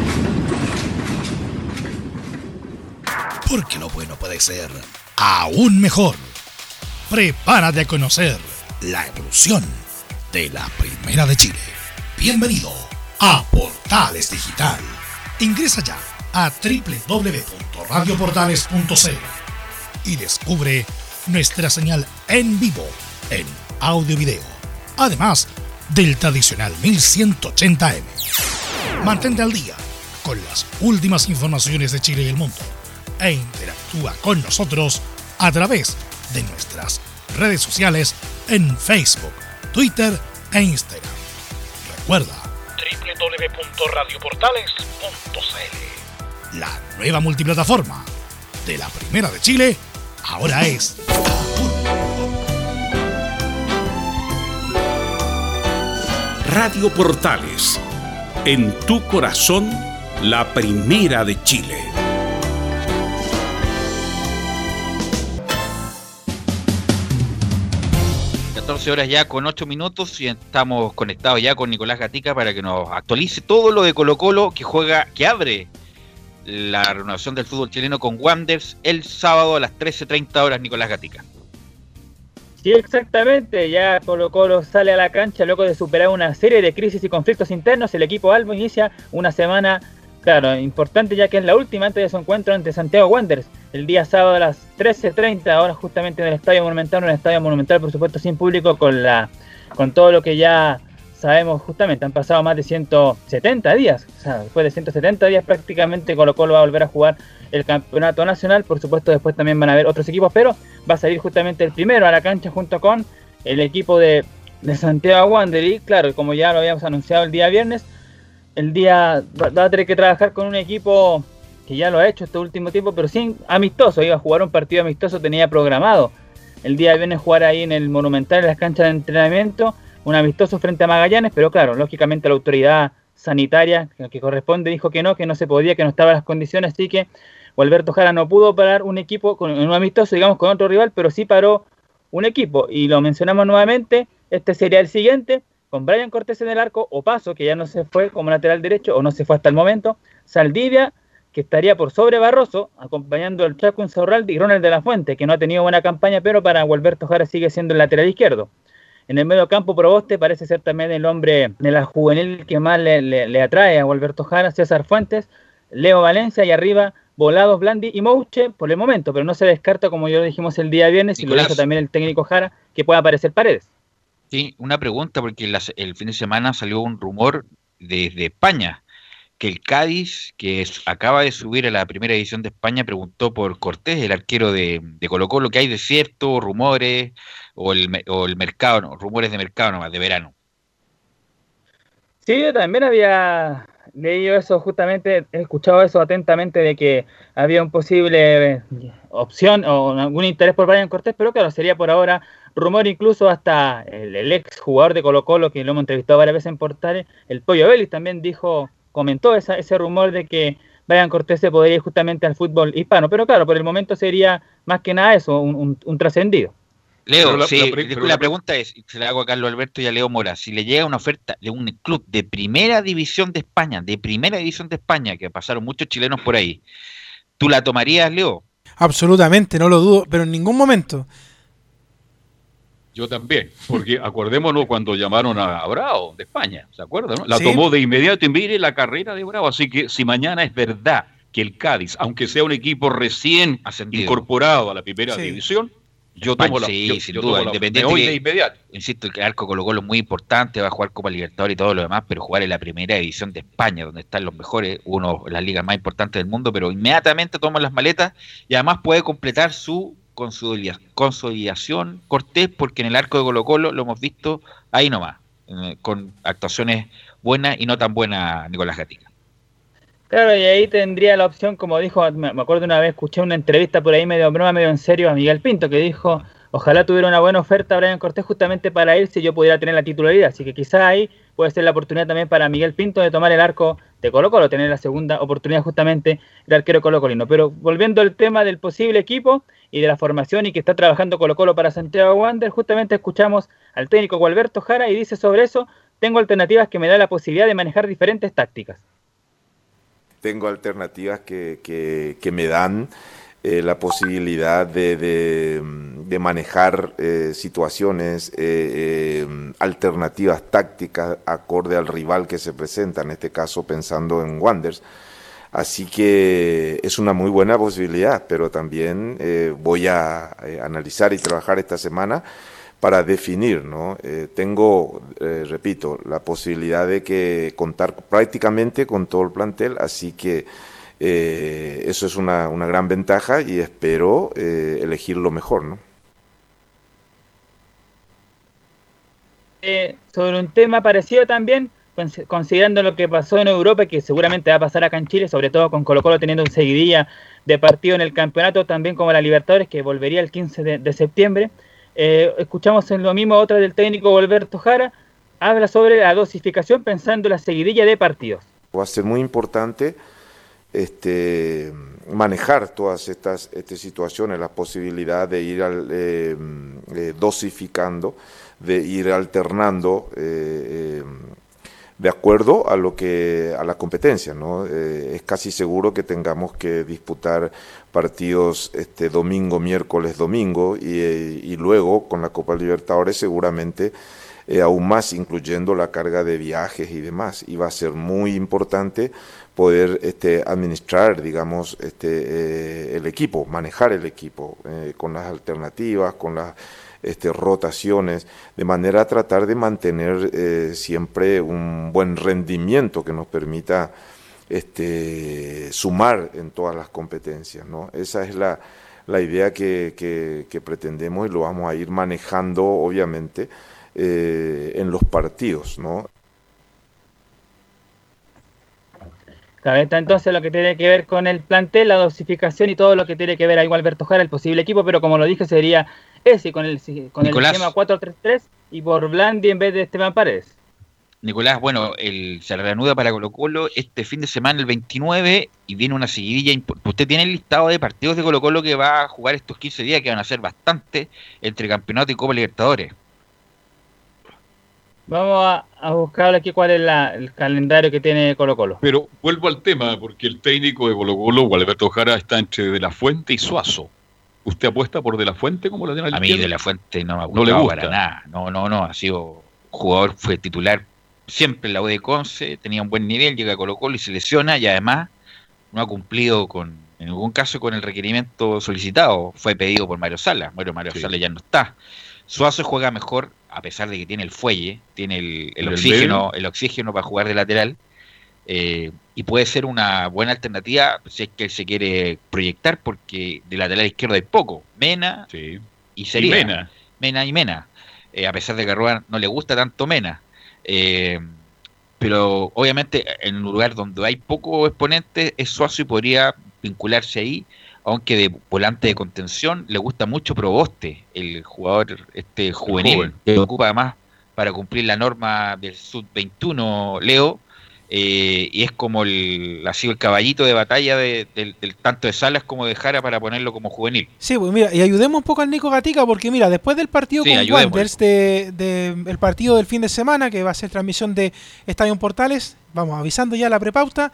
Porque lo bueno puede ser aún mejor. Prepárate a conocer la evolución de la Primera de Chile. Bienvenido a Portales Digital. Ingresa ya a www.radioportales.cl y descubre nuestra señal en vivo en audio y video, además del tradicional 1180m. Mantente al día con las últimas informaciones de Chile y el mundo e interactúa con nosotros a través de nuestras redes sociales en Facebook, Twitter e Instagram. Recuerda www.radioportales.cl. La nueva multiplataforma de la Primera de Chile ahora es Radio Portales, en tu corazón, la Primera de Chile. 14 horas ya con 8 minutos y estamos conectados ya con Nicolás Gatica para que nos actualice todo lo de Colo Colo que juega, que abre la renovación del fútbol chileno con Wanders el sábado a las 13.30 horas, Nicolás Gatica. Sí, exactamente. Ya Colo Colo sale a la cancha luego de superar una serie de crisis y conflictos internos. El equipo Albo inicia una semana, claro, importante ya que es la última antes de su encuentro ante Santiago Wanderers. El día sábado a las 13.30, ahora justamente en el Estadio Monumental, un estadio monumental por supuesto sin público, con, la, con todo lo que ya sabemos justamente, han pasado más de 170 días. O sea, después de 170 días prácticamente Colo Colo va a volver a jugar el campeonato nacional. Por supuesto, después también van a haber otros equipos, pero va a salir justamente el primero a la cancha junto con el equipo de, de Santiago Wander. Y claro, como ya lo habíamos anunciado el día viernes, el día va, a tener que trabajar con un equipo que ya lo ha hecho este último tiempo, pero sin amistoso. Iba a jugar un partido amistoso, tenía programado el día viernes jugar ahí en el Monumental, en las canchas de entrenamiento, un amistoso frente a Magallanes, pero claro, lógicamente la autoridad sanitaria que corresponde dijo que no, que no se podía, que no estaban las condiciones, así que Alberto Jara no pudo parar un equipo con un amistoso, digamos, con otro rival, pero sí paró un equipo. Y lo mencionamos nuevamente, este sería el siguiente, con Brian Cortés en el arco, o Paso, que ya no se fue como lateral derecho, o no se fue hasta el momento, Saldivia, que estaría por sobre Barroso, acompañando al Chaco Insaurralde y Ronald de la Fuente, que no ha tenido buena campaña, pero para Alberto Jara sigue siendo el lateral izquierdo. En el medio campo, Proboste parece ser también el hombre de la juvenil que más le, le atrae a Alberto Jara, César Fuentes, Leo Valencia y arriba Volados, Blandi y Mouche por el momento, pero no se descarta, como ya lo dijimos el día viernes, y lo dijo también el técnico Jara, que pueda aparecer Paredes. Sí, una pregunta, porque el fin de semana salió un rumor desde España, que el Cádiz, que acaba de subir a la primera edición de España, preguntó por Cortés, el arquero de, Colo Colo, que hay de cierto, rumores, o el, o el mercado, no, rumores de mercado nomás, de verano. Sí, también había leído eso justamente, he escuchado eso atentamente de que había un posible eh, opción o algún interés por Brian Cortés, pero claro, sería por ahora rumor incluso hasta el, ex jugador de Colo Colo, que lo hemos entrevistado varias veces en Portales, el Pollo Vélez también dijo, comentó ese rumor de que Brian Cortés se podría ir justamente al fútbol hispano, pero claro, por el momento sería más que nada eso, un trascendido. Leo, la, sí, la, pregunta es, se la hago a Carlos Alberto y a Leo Mora, si le llega una oferta de un club de primera división de España, de primera división de España, que pasaron muchos chilenos por ahí, ¿tú la tomarías, Leo? Absolutamente, no lo dudo, pero en ningún momento. Yo también, porque <laughs> acordémonos cuando llamaron a Bravo de España, ¿se acuerdan? La tomó de inmediato y mire la carrera de Bravo, así que si mañana es verdad que el Cádiz, aunque sea un equipo recién incorporado a la primera división, yo tomo la, sí, sin duda, independiente de inmediato. Insisto, el arco Colo Colo es muy importante, va a jugar Copa Libertadores y todo lo demás, pero jugar en la primera división de España, donde están los mejores, uno de las ligas más importantes del mundo, pero inmediatamente toma las maletas y además puede completar su consolidación Cortés, porque en el arco de Colo Colo lo hemos visto ahí nomás, con actuaciones buenas y no tan buenas Nicolás Gatica. Claro, y ahí tendría la opción, como dijo, me acuerdo una vez, escuché una entrevista por ahí medio broma, medio en serio a Miguel Pinto, que dijo, ojalá tuviera una buena oferta Brian Cortés justamente para ir si yo pudiera tener la titularidad. Así que quizá ahí puede ser la oportunidad también para Miguel Pinto de tomar el arco de Colo Colo, tener la segunda oportunidad justamente de arquero Colo Colino. Pero volviendo al tema del posible equipo y de la formación y que está trabajando Colo Colo para Santiago Wander, justamente escuchamos al técnico Gualberto Jara y dice sobre eso, tengo alternativas que me da la posibilidad de manejar diferentes tácticas tengo alternativas que, que, me dan eh, la posibilidad de, de, manejar eh, situaciones, eh, alternativas tácticas acorde al rival que se presenta, en este caso pensando en Wanders. Así que es una muy buena posibilidad, pero también voy a analizar y trabajar esta semana para definir, ¿no? Tengo, repito, la posibilidad de que contar prácticamente con todo el plantel, así que eh, eso es una, una, gran ventaja y espero elegir lo mejor, ¿no? sobre un tema parecido también, considerando lo que pasó en Europa, que seguramente va a pasar acá en Chile, sobre todo con Colo Colo teniendo un seguidilla de partido en el campeonato, también como la Libertadores, que volvería el 15 de, septiembre. Eh, escuchamos en lo mismo otra del técnico Alberto Jara, habla sobre la dosificación pensando en la seguidilla de partidos. Va a ser muy importante este, manejar todas estas, situaciones, la posibilidad de ir eh, eh, dosificando, de ir alternando de acuerdo a lo que a la competencia, ¿no? Eh, es casi seguro que tengamos que disputar partidos este domingo, miércoles, domingo y, eh, luego con la Copa Libertadores seguramente eh, aún más incluyendo la carga de viajes y demás. Y va a ser muy importante poder este, administrar, digamos, este, el equipo, manejar el equipo con las alternativas, con las este, rotaciones, de manera a tratar de mantener eh, siempre un buen rendimiento que nos permita sumar en todas las competencias. ¿no? Esa es la, idea que, pretendemos y lo vamos a ir manejando, obviamente, eh, en los partidos. ¿no? entonces lo que tiene que ver con el plantel, la dosificación y todo lo que tiene que ver a igual Alberto Jara, el posible equipo, pero como lo dije, sería ese con el, con el esquema 4-3-3 y por Blandi en vez de Esteban Paredes. Nicolás, bueno, el, se reanuda para Colo Colo este fin de semana, el 29, y viene una seguidilla. Usted tiene el listado de partidos de Colo Colo que va a jugar estos 15 días, que van a ser bastante, entre Campeonato y Copa Libertadores. Vamos a, buscar aquí cuál es el calendario que tiene Colo Colo. Pero vuelvo al tema, porque el técnico de Colo Colo, Alberto Jara, está entre De La Fuente y Suazo. ¿Usted apuesta por De La Fuente como la tiene A mí De La Fuente no me no le gusta. para nada. No, no, no. Ha sido jugador, fue titular siempre en la U de Conce, tenía un buen nivel, llega a Colo Colo y se lesiona y además no ha cumplido con, en ningún caso con el requerimiento solicitado. Fue pedido por Mario Sala. Bueno, Mario Sala ya no está. Suazo juega mejor, a pesar de que tiene el fuelle, tiene el, oxígeno, el oxígeno para jugar de lateral. Eh, y puede ser una buena alternativa si es que él se quiere proyectar, porque de lateral izquierdo hay poco. Mena y sería. Mena. Mena y Mena. Eh, a pesar de que a Ruan no le gusta tanto Mena. Eh, pero obviamente en un lugar donde hay poco exponente es Suazo y podría vincularse ahí, aunque de volante de contención le gusta mucho Proboste, el jugador este juvenil, que ocupa además para cumplir la norma del Sub-21 Leo, eh, y es como el, ha sido el caballito de batalla del, tanto de Salas como de Jara para ponerlo como juvenil. Sí, pues mira, y ayudemos un poco al Nico Gatica porque mira, después del partido con Wanderers, de, el partido del fin de semana, que va a ser transmisión de Estadio Portales, vamos avisando ya la prepauta,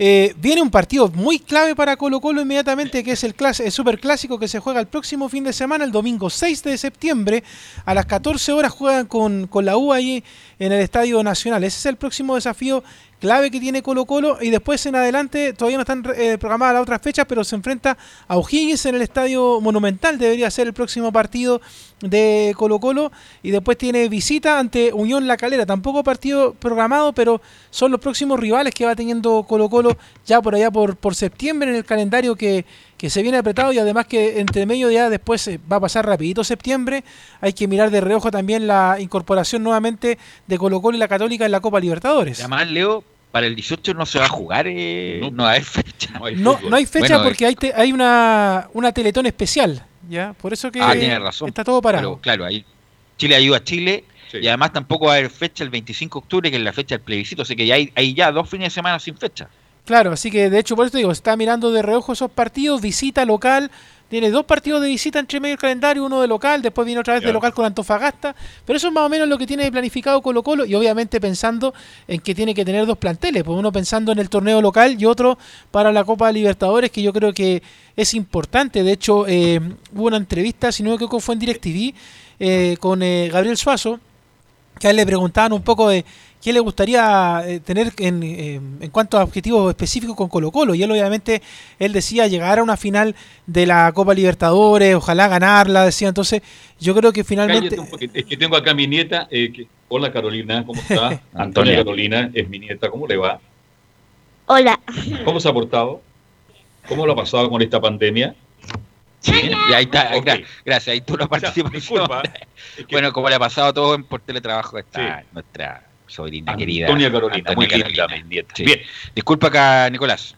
eh, viene un partido muy clave para Colo Colo inmediatamente, que es el, el super clásico que se juega el próximo fin de semana, el domingo 6 de septiembre, a las 14 horas juegan con, con la U ahí en el Estadio Nacional. Ese es el próximo desafío clave que tiene Colo Colo y después en adelante todavía no están eh, programadas las otras fechas, pero se enfrenta a O'Higgins en el Estadio Monumental, debería ser el próximo partido de Colo Colo y después tiene visita ante Unión La Calera, tampoco partido programado, pero son los próximos rivales que va teniendo Colo Colo ya por allá por, por septiembre en el calendario que, que se viene apretado y además que entre medio ya después eh, va a pasar rapidito septiembre, hay que mirar de reojo también la incorporación nuevamente de Colo Colo y la Católica en la Copa Libertadores. Además, Leo, para el 18 no se va a jugar, eh, no, hay fecha. No hay, fecha porque hay, hay una, una teletón especial, ¿ya? Por eso que ah, tiene razón. está todo parado. claro, ahí Chile ayuda a Chile y además tampoco va a haber fecha el 25 de octubre, que es la fecha del plebiscito, así que ya hay, hay ya dos fines de semana sin fecha. Claro, así que de hecho por eso digo, está mirando de reojo esos partidos, visita local, tiene dos partidos de visita entre medio del calendario, uno de local, después viene otra vez de local con Antofagasta, pero eso es más o menos lo que tiene planificado Colo Colo y obviamente pensando en que tiene que tener dos planteles, pues uno pensando en el torneo local y otro para la Copa Libertadores, que yo creo que es importante, de hecho eh, hubo una entrevista, si no me equivoco fue en DirecTV, eh, con eh, Gabriel Suazo, que a él le preguntaban un poco de qué le gustaría eh, tener en, en, cuanto a objetivos específicos con Colo Colo. Y él obviamente, él decía llegar a una final de la Copa Libertadores, ojalá ganarla, decía. Entonces, yo creo que finalmente... Es que tengo acá a mi nieta. Eh, hola Carolina, ¿cómo está? <laughs> Antonia Carolina es mi nieta, ¿cómo le va? Hola. ¿Cómo se ha portado? ¿Cómo lo ha pasado con esta pandemia? Sí, y ahí está, gracias, ahí tú la participación. bueno, como le ha pasado a todos por teletrabajo, está nuestra sobrina querida. Antonia Carolina, muy Carolina. linda. Sí. Bien, Disculpa acá, Nicolás.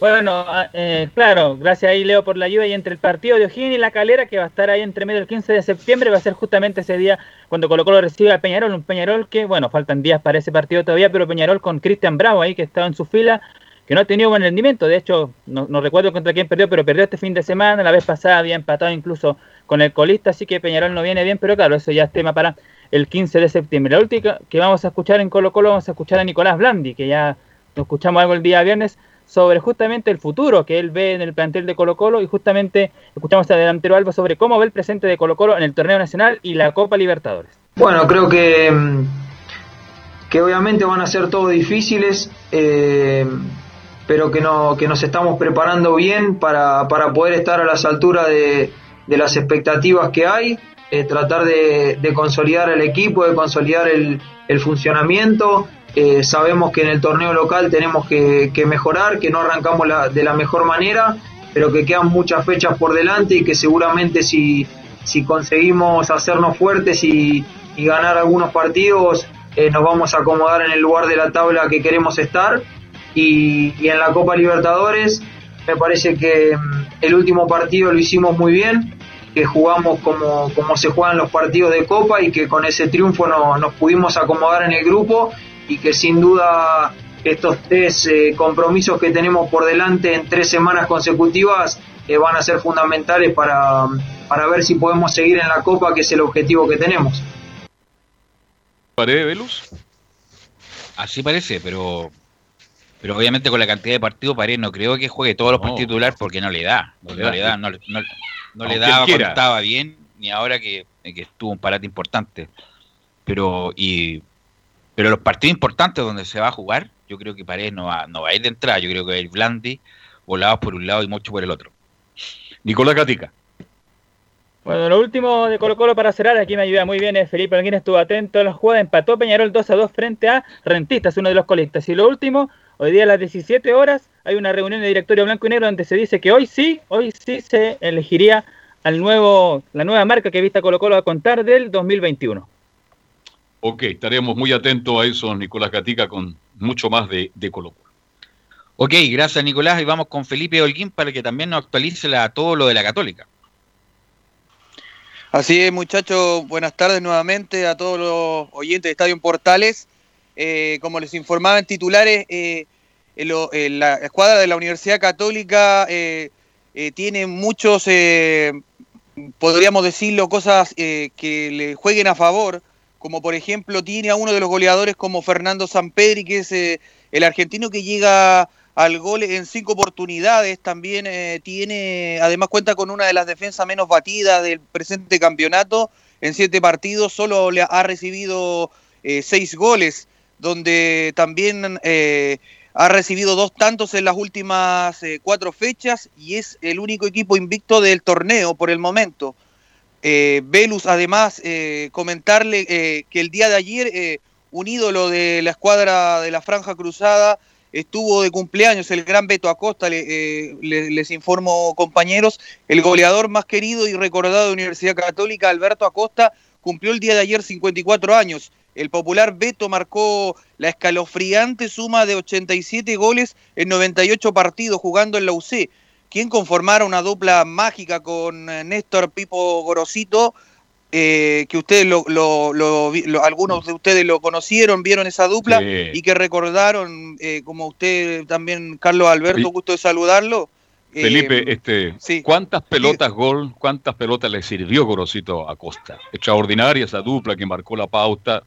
Bueno, ah, eh, claro, gracias ahí Leo por la ayuda y entre el partido de O'Higgins y la calera que va a estar ahí entre medio el 15 de septiembre va a ser justamente ese día cuando Colo Colo recibe a Peñarol, un Peñarol que bueno, faltan días para ese partido todavía, pero Peñarol con Cristian Bravo ahí que estaba en su fila, que no ha tenido buen rendimiento, de hecho no, no recuerdo contra quién perdió, pero perdió este fin de semana, la vez pasada había empatado incluso con el colista, así que Peñarol no viene bien, pero claro, eso ya es tema para el 15 de septiembre. La última que vamos a escuchar en Colo Colo, vamos a escuchar a Nicolás Blandi, que ya nos escuchamos algo el día viernes, sobre justamente el futuro que él ve en el plantel de Colo Colo y justamente escuchamos al delantero Alba sobre cómo ve el presente de Colo Colo en el torneo nacional y la Copa Libertadores. Bueno, creo que, que obviamente van a ser todos difíciles, eh, pero que, no, que nos estamos preparando bien para, para poder estar a las alturas de, de las expectativas que hay, eh, tratar de, de consolidar el equipo, de consolidar el, funcionamiento. Eh, sabemos que en el torneo local tenemos que, mejorar, que no arrancamos la- de la mejor manera, pero que quedan muchas fechas por delante y que seguramente si, si conseguimos hacernos fuertes y, y ganar algunos partidos, eh, nos vamos a acomodar en el lugar de la tabla que queremos estar. Y, y en la Copa Libertadores me parece que mm, el último partido lo hicimos muy bien, que jugamos como, como se juegan los partidos de Copa y que con ese triunfo no- nos pudimos acomodar en el grupo y que sin duda estos tres eh, compromisos que tenemos por delante en tres semanas consecutivas eh, van a ser fundamentales para, para ver si podemos seguir en la Copa, que es el objetivo que tenemos. Paredes Velus. Así parece, pero pero obviamente con la cantidad de partidos Paredes no creo que juegue todos los No. partidos titular porque no le da, no, le da. le da, no, le- no- no le daba cuando estaba bien ni ahora que, que estuvo un parate importante. Pero y pero los partidos importantes donde se va a jugar, yo creo que Paredes no va, no va a ir de entrada, yo creo que va a ir Blandi, volados por un lado y mucho por el otro. Nicolás Gatica. Bueno, lo último de Colo Colo para cerrar, aquí me ayuda muy bien, eh, Felipe Alguín estuvo atento a la jugada, empató Peñarol 2 a 2 frente a Rentistas, uno de los colistas. Y lo último, hoy día a las 17 horas hay una reunión de directorio blanco y negro donde se dice que hoy sí, hoy sí se elegiría al nuevo, la nueva marca que vista Colo Colo a contar del 2021. Ok, estaremos muy atentos a eso, Nicolás Gatica, con mucho más de, de Colo Colo. Ok, gracias Nicolás y vamos con Felipe Holguín para que también nos actualice la- todo lo de la Católica. Así es, muchachos, buenas tardes nuevamente a todos los oyentes de Estadio en Portales. Eh, como les informaba en titulares, eh, la escuadra de la Universidad Católica eh, tiene muchos, podríamos decirlo, cosas que le jueguen a favor, como por ejemplo tiene a uno de los goleadores como Fernando Sampedri, que es el argentino que llega al gol en cinco oportunidades, también tiene, además cuenta con una de las defensas menos batidas del presente campeonato, en siete partidos solo le ha recibido seis goles, donde también eh, ha recibido dos tantos en las últimas eh, cuatro fechas y es el único equipo invicto del torneo por el momento. Eh, Velus, además, eh, comentarle que el día de ayer un ídolo de la escuadra de la Franja Cruzada estuvo de cumpleaños, el gran Beto Acosta, le- les informo compañeros, el goleador más querido y recordado de Universidad Católica, Alberto Acosta, cumplió el día de ayer 54 años. El popular Beto marcó la escalofriante suma de 87 goles en 98 partidos jugando en la UC, quien conformara una dupla mágica con eh, Néstor Pipo Gorosito, eh, que ustedes lo, lo- lo vi- lo- algunos de ustedes lo conocieron, vieron esa dupla Sí. y que recordaron, eh, como usted también, Carlos Alberto, gusto de saludarlo. eh, Felipe, este, sí. ¿cuántas pelotas gol, cuántas pelotas le sirvió Gorosito a Costa? Extraordinaria esa dupla que marcó la pauta.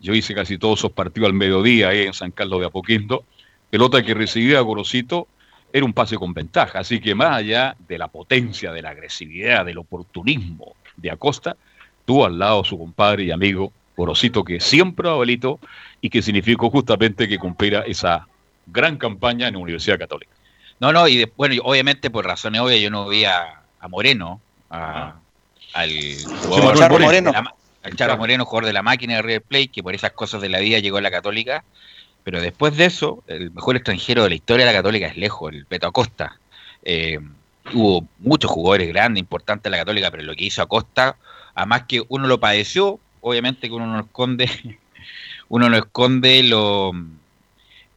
Yo hice casi todos esos partidos al mediodía ahí en San Carlos de Apoquindo. Pelota que recibía Gorosito era un pase con ventaja. Así que más allá de la potencia, de la agresividad, del oportunismo de Acosta, tuvo al lado su compadre y amigo Gorosito, que siempre abuelito y que significó justamente que cumpliera esa gran campaña en la Universidad Católica. No, no, y de- bueno, y obviamente por razones obvias yo no vi a, a Moreno, a- al jugador Moreno. la al Charro Moreno, jugador de la máquina de River Plate, que por esas cosas de la vida llegó a la Católica. Pero después de eso, el mejor extranjero de la historia de la Católica es lejos, el Beto Acosta. Eh, hubo muchos jugadores grandes, importantes en la Católica, pero lo que hizo Acosta, además que uno lo padeció, obviamente que uno no esconde, <laughs> uno no esconde lo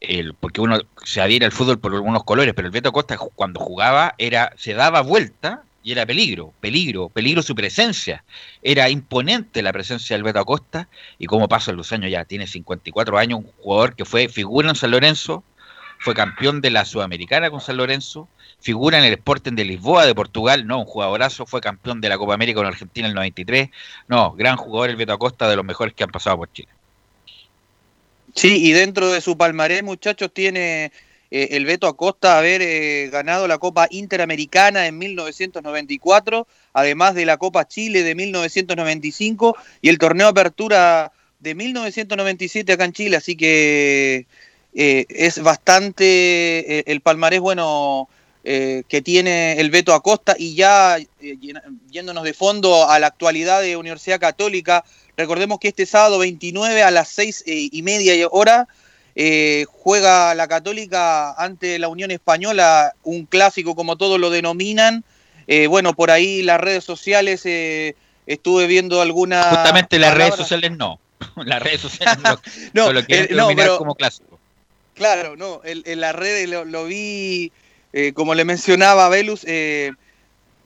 el, porque uno se adhiere al fútbol por algunos colores, pero el Beto Acosta cuando jugaba era se daba vuelta y era peligro, peligro, peligro su presencia. Era imponente la presencia del Beto Acosta y como pasan los años ya, tiene 54 años, un jugador que fue figura en San Lorenzo, fue campeón de la Sudamericana con San Lorenzo, figura en el Sporting de Lisboa de Portugal, no, un jugadorazo, fue campeón de la Copa América con Argentina en el 93, no, gran jugador el Beto Acosta, de los mejores que han pasado por Chile. Sí, y dentro de su palmarés, muchachos, tiene eh, el Beto Acosta haber eh, ganado la Copa Interamericana en 1994, además de la Copa Chile de 1995 y el torneo Apertura de 1997 acá en Chile, así que eh, es bastante el palmarés, bueno, que tiene el Beto Acosta. Y ya yéndonos de fondo a la actualidad de Universidad Católica, Recordemos que este sábado 29 a las 6 eh, y media hora eh, juega la Católica ante la Unión Española, un clásico como todos lo denominan. Eh, bueno, por ahí las redes sociales estuve viendo alguna. Justamente las redes sociales no. <laughs> Las redes sociales no, <laughs> lo quieren denominar como clásico. Claro, no, en, las redes lo, vi, como le mencionaba a Velus,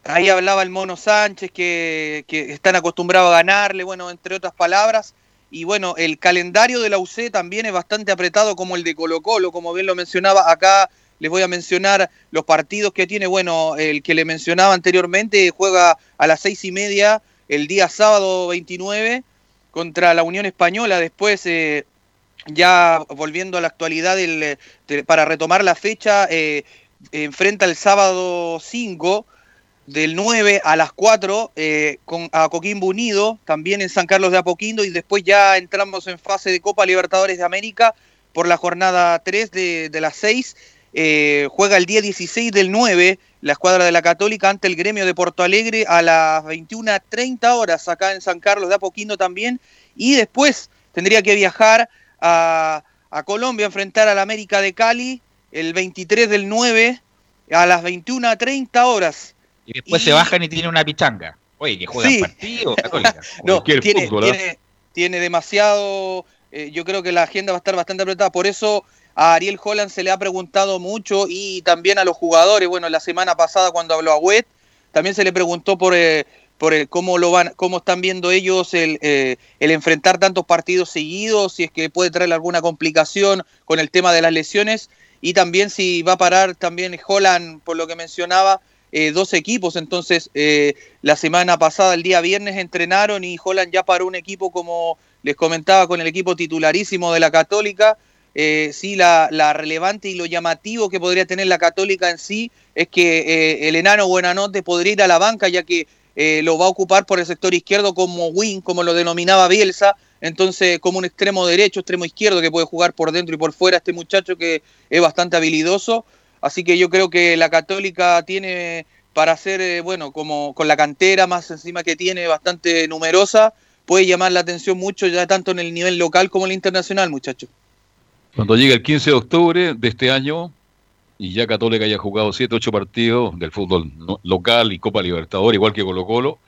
Ahí hablaba el Mono Sánchez, que, están acostumbrados a ganarle, bueno, entre otras palabras. Y bueno, el calendario de la UC también es bastante apretado como el de Colo Colo, como bien lo mencionaba. Acá les voy a mencionar los partidos que tiene. Bueno, el que le mencionaba anteriormente juega a las seis y media el día sábado 29 contra la Unión Española. Después, eh, ya volviendo a la actualidad, para retomar la fecha, eh, enfrenta el sábado 5 del 9 a las 4 eh, con, a Coquimbo Unido, también en San Carlos de Apoquindo, y después ya entramos en fase de Copa Libertadores de América por la jornada 3 de, las 6. Eh, juega el día 16 del 9 la escuadra de la Católica ante el gremio de Porto Alegre a las 21.30 horas acá en San Carlos de Apoquindo también. Y después tendría que viajar a, a Colombia a enfrentar a la América de Cali el 23 del 9 a las 21.30 horas y después se bajan y tienen una pichanga. Oye, que juegan partido, Católica. <laughs> no, tiene, ¿eh? tiene, demasiado. Eh, yo creo que la agenda va a estar bastante apretada. Por eso a Ariel Holland se le ha preguntado mucho y también a los jugadores. Bueno, la semana pasada cuando habló a Wet, también se le preguntó por, eh, por el, cómo lo van, cómo están viendo ellos el, el enfrentar tantos partidos seguidos, si es que puede traer alguna complicación con el tema de las lesiones y también si va a parar también Holland, por lo que mencionaba, eh, dos equipos. Entonces, eh, la semana pasada, el día viernes, entrenaron y Holland ya paró un equipo, como les comentaba, con el equipo titularísimo de la Católica. Eh, sí, la, relevante y lo llamativo que podría tener la Católica en sí es que el enano Buenanote podría ir a la banca, ya que lo va a ocupar por el sector izquierdo como wing, como lo denominaba Bielsa. Entonces, como un extremo derecho, extremo izquierdo que puede jugar por dentro y por fuera, este muchacho que es bastante habilidoso. Así que yo creo que la Católica tiene para hacer, eh, bueno, como con la cantera más encima que tiene, bastante numerosa, puede llamar la atención mucho ya tanto en el nivel local como en el internacional, muchachos. Cuando llega el 15 de octubre de este año y ya Católica haya jugado 7, 8 partidos del fútbol local y Copa Libertadores, igual que Colo Colo,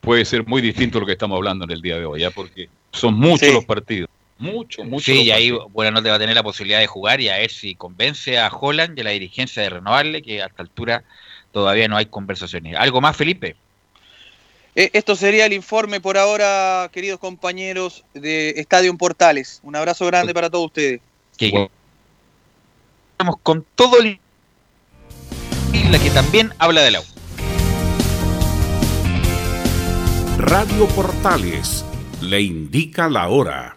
puede ser muy distinto lo que estamos hablando en el día de hoy, ¿ya? porque son muchos los partidos. Mucho, mucho. Sí, y ahí bueno, te va a tener la posibilidad de jugar y a ver si convence a Holland y a la dirigencia de renovarle, que a esta altura todavía no hay conversaciones. ¿Algo más, Felipe? Eh, esto sería el informe por ahora, queridos compañeros de Estadio Portales. Un abrazo grande para todos ustedes. Estamos con todo el... la que también habla del agua. Radio Portales le indica la hora.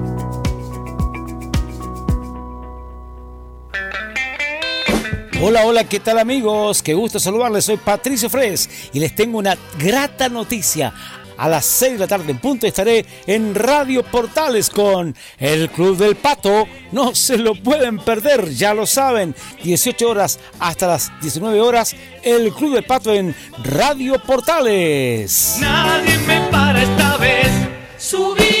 Hola, hola, ¿qué tal amigos? Qué gusto saludarles, soy Patricio Fres y les tengo una grata noticia. A las 6 de la tarde en punto estaré en Radio Portales con el Club del Pato. No se lo pueden perder, ya lo saben. 18 horas hasta las 19 horas, el Club del Pato en Radio Portales. Nadie me para esta vez. Subite,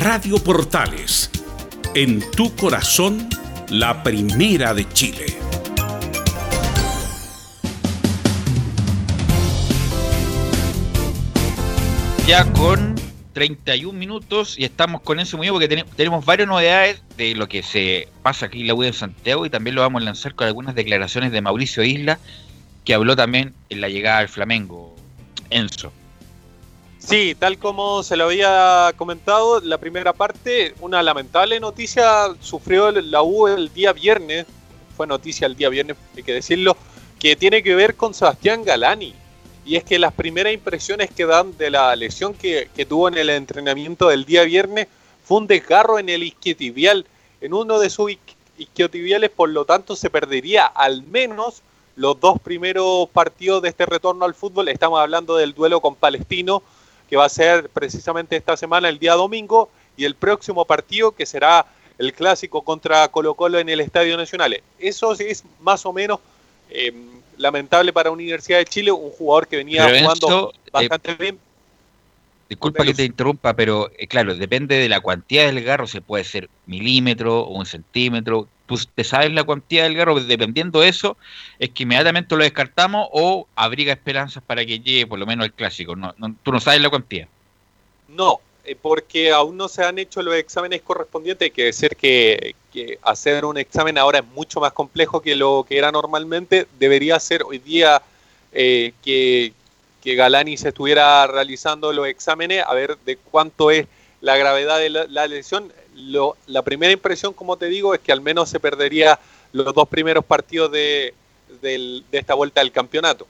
Radio Portales, en tu corazón, la primera de Chile. Ya con 31 minutos y estamos con Enzo Muñoz porque tenemos varias novedades de lo que se pasa aquí en la U de Santiago y también lo vamos a lanzar con algunas declaraciones de Mauricio Isla que habló también en la llegada al Flamengo. Enzo. Sí, tal como se lo había comentado, la primera parte, una lamentable noticia sufrió la U el día viernes, fue noticia el día viernes, hay que decirlo, que tiene que ver con Sebastián Galani. Y es que las primeras impresiones que dan de la lesión que, que tuvo en el entrenamiento del día viernes fue un desgarro en el isquiotibial, en uno de sus isquiotibiales, por lo tanto se perdería al menos los dos primeros partidos de este retorno al fútbol. Estamos hablando del duelo con Palestino que va a ser precisamente esta semana, el día domingo, y el próximo partido que será el clásico contra Colo Colo en el Estadio Nacional. Eso sí es más o menos eh, lamentable para Universidad de Chile, un jugador que venía jugando eh, bastante bien. Disculpa que te interrumpa, pero eh, claro, depende de la cantidad del garro, se puede ser milímetro o un centímetro, tú te sabes la cuantía del garro, dependiendo de eso, es que inmediatamente lo descartamos o abriga esperanzas para que llegue por lo menos el clásico. No, tú no sabes la cuantía. No, eh, porque aún no se han hecho los exámenes correspondientes. Hay que decir que, hacer un examen ahora es mucho más complejo que lo que era normalmente. Debería ser hoy día eh, que, que Galani se estuviera realizando los exámenes, a ver de cuánto es la gravedad de la lesión la primera impresión, como te digo, es que al menos se perdería los dos primeros partidos de, esta vuelta del campeonato.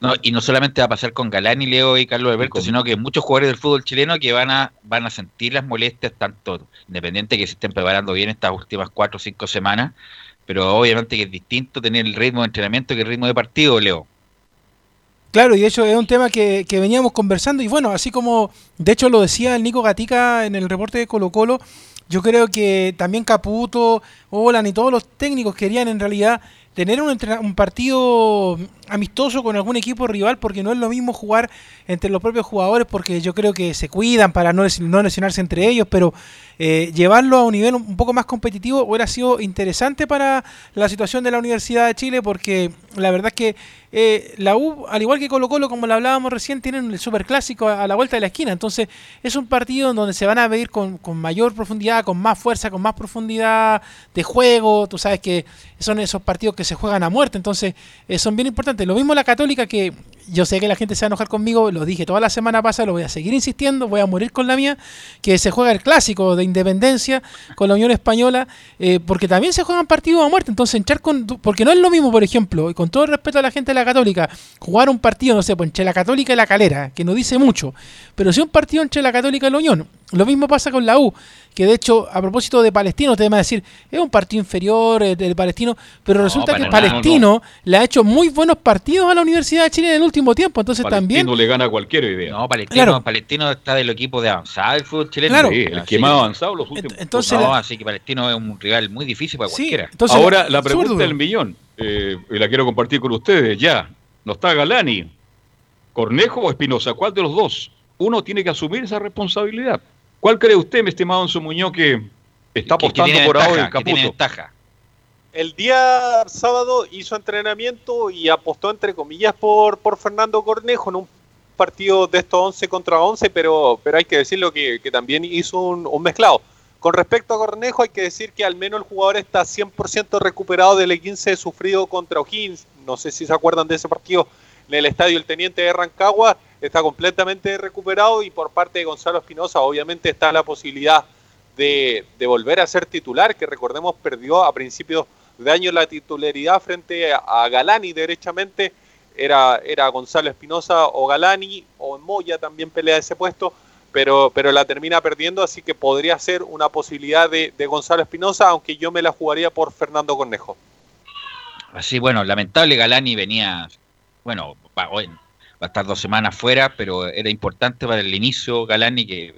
No, y no solamente va a pasar con Galán y Leo y Carlos Alberto, sino que muchos jugadores del fútbol chileno que van a, van a sentir las molestias, tanto independiente que se estén preparando bien estas últimas cuatro o cinco semanas, pero obviamente que es distinto tener el ritmo de entrenamiento que el ritmo de partido, Leo. Claro, y de hecho es un tema que, que, veníamos conversando y bueno, así como de hecho lo decía el Nico Gatica en el reporte de Colo Colo, yo creo que también Caputo, Olan y todos los técnicos querían en realidad tener un, un partido amistoso con algún equipo rival, porque no es lo mismo jugar entre los propios jugadores, porque yo creo que se cuidan para no, les- no lesionarse entre ellos, pero eh, llevarlo a un nivel un poco más competitivo hubiera sido interesante para la situación de la Universidad de Chile, porque la verdad es que eh, la U, al igual que Colo Colo, como lo hablábamos recién, tienen el superclásico a, a la vuelta de la esquina. Entonces, es un partido en donde se van a medir con, con mayor profundidad, con más fuerza, con más profundidad de juego. Tú sabes que son esos partidos que se juegan a muerte. Entonces, eh, son bien importantes. Lo mismo la Católica, que yo sé que la gente se va a enojar conmigo, lo dije toda la semana pasada, lo voy a seguir insistiendo, voy a morir con la mía, que se juega el clásico de Independencia con la Unión Española, eh, porque también se juegan partidos a muerte. Entonces, entrar con. Porque no es lo mismo, por ejemplo, y con todo el respeto a la gente de la Católica, jugar un partido, no sé, pues entre la Católica y la Calera, que no dice mucho, pero si un partido entre la Católica y la Unión. Lo mismo pasa con la U, que de hecho, a propósito de Palestino, te van a decir, es un partido inferior eh, del Palestino, pero resulta que Palestino le ha hecho muy buenos partidos a la Universidad de Chile en el último tiempo. Entonces también Palestino le gana a cualquier idea. No, Palestino, Claro. Palestino está del equipo de avanzada del fútbol chileno. Claro. Sí, el que más avanzado los últimos. entonces no, la- así que Palestino es un rival muy difícil para Sí, cualquiera. entonces Ahora, la- pregunta del millón, eh, y la quiero compartir con ustedes. Ya, no está Galani, Cornejo o Espinosa. ¿Cuál de los dos? Uno tiene que asumir esa responsabilidad. ¿Cuál cree usted, mi estimado Enzo Muñoz, que está que apostando por ventaja, ahora el Caputo? ventaja. El día sábado hizo entrenamiento y apostó entre comillas por, por Fernando Cornejo en un partido de estos 11 contra 11, pero, pero hay que decirlo que, que también hizo un, un mezclado. Con respecto a Cornejo hay que decir que al menos el jugador está 100% recuperado del E15 sufrido contra O'Higgins. No sé si se acuerdan de ese partido en el estadio El Teniente de Rancagua. Está completamente recuperado y por parte de Gonzalo Espinosa obviamente está la posibilidad de, de volver a ser titular, que recordemos perdió a principios de año la titularidad frente a, Galani derechamente. Era, era Gonzalo Espinosa o Galani o Moya también pelea ese puesto, pero, pero la termina perdiendo, así que podría ser una posibilidad de, de Gonzalo Espinosa, aunque yo me la jugaría por Fernando Cornejo. Así, bueno, lamentable, Galani venía, bueno, va, a estar dos semanas fuera, pero era importante para el inicio Galani que,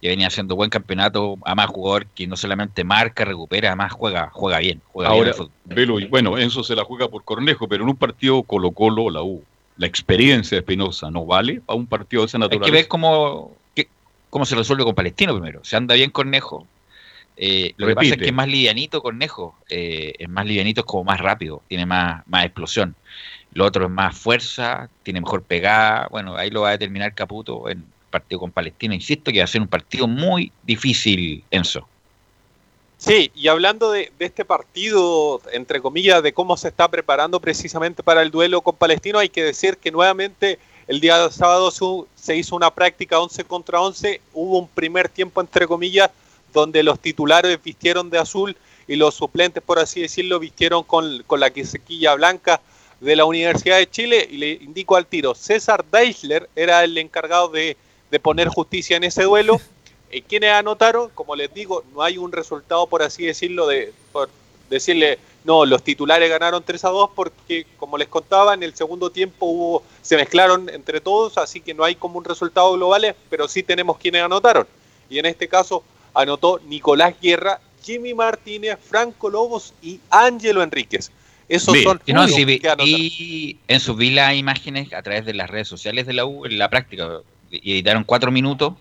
que venía haciendo buen campeonato, además jugador que no solamente marca, recupera, además juega, juega bien, juega bien Ahora, fútbol. Velo, y bueno, Enzo se la juega por Cornejo, pero en un partido Colo-Colo, la U, la experiencia de Espinosa no vale para un partido de esa Hay naturaleza. que ver cómo, qué- cómo se resuelve con Palestino primero. Se anda bien Cornejo. Eh, lo que pasa es que es más livianito Cornejo. eh, es más livianito, es como más rápido, tiene más, más explosión. Lo otro es más fuerza, tiene mejor pegada. Bueno, ahí lo va a determinar Caputo en partido con Palestina. Insisto que va a ser un partido muy difícil, Enzo. Sí, y hablando de, de este partido, entre comillas, de cómo se está preparando precisamente para el duelo con Palestino, hay que decir que nuevamente el día sábado su- se hizo una práctica 11 contra 11, hubo un primer tiempo, entre comillas, donde los titulares vistieron de azul y los suplentes, por así decirlo, vistieron con, con la quesequilla blanca de la Universidad de Chile, y le indico al tiro, César Deichler era el encargado de, de poner justicia en ese duelo. <laughs> Eh, quienes anotaron, como les digo, no hay un resultado, por así decirlo, de por decirle, no, los titulares ganaron 3 a 2 porque, como les contaba, en el segundo tiempo hubo, se mezclaron entre todos, así que no hay como un resultado global, pero sí tenemos quienes anotaron. Y en este caso anotó Nicolás Guerra, Jimmy Martínez, Franco Lobos y Ángelo Enríquez. Esos Bien. son Y no, sí, vi, vi- Enzo, vi las imágenes a través de las redes sociales de la U en la práctica. Y editaron cuatro minutos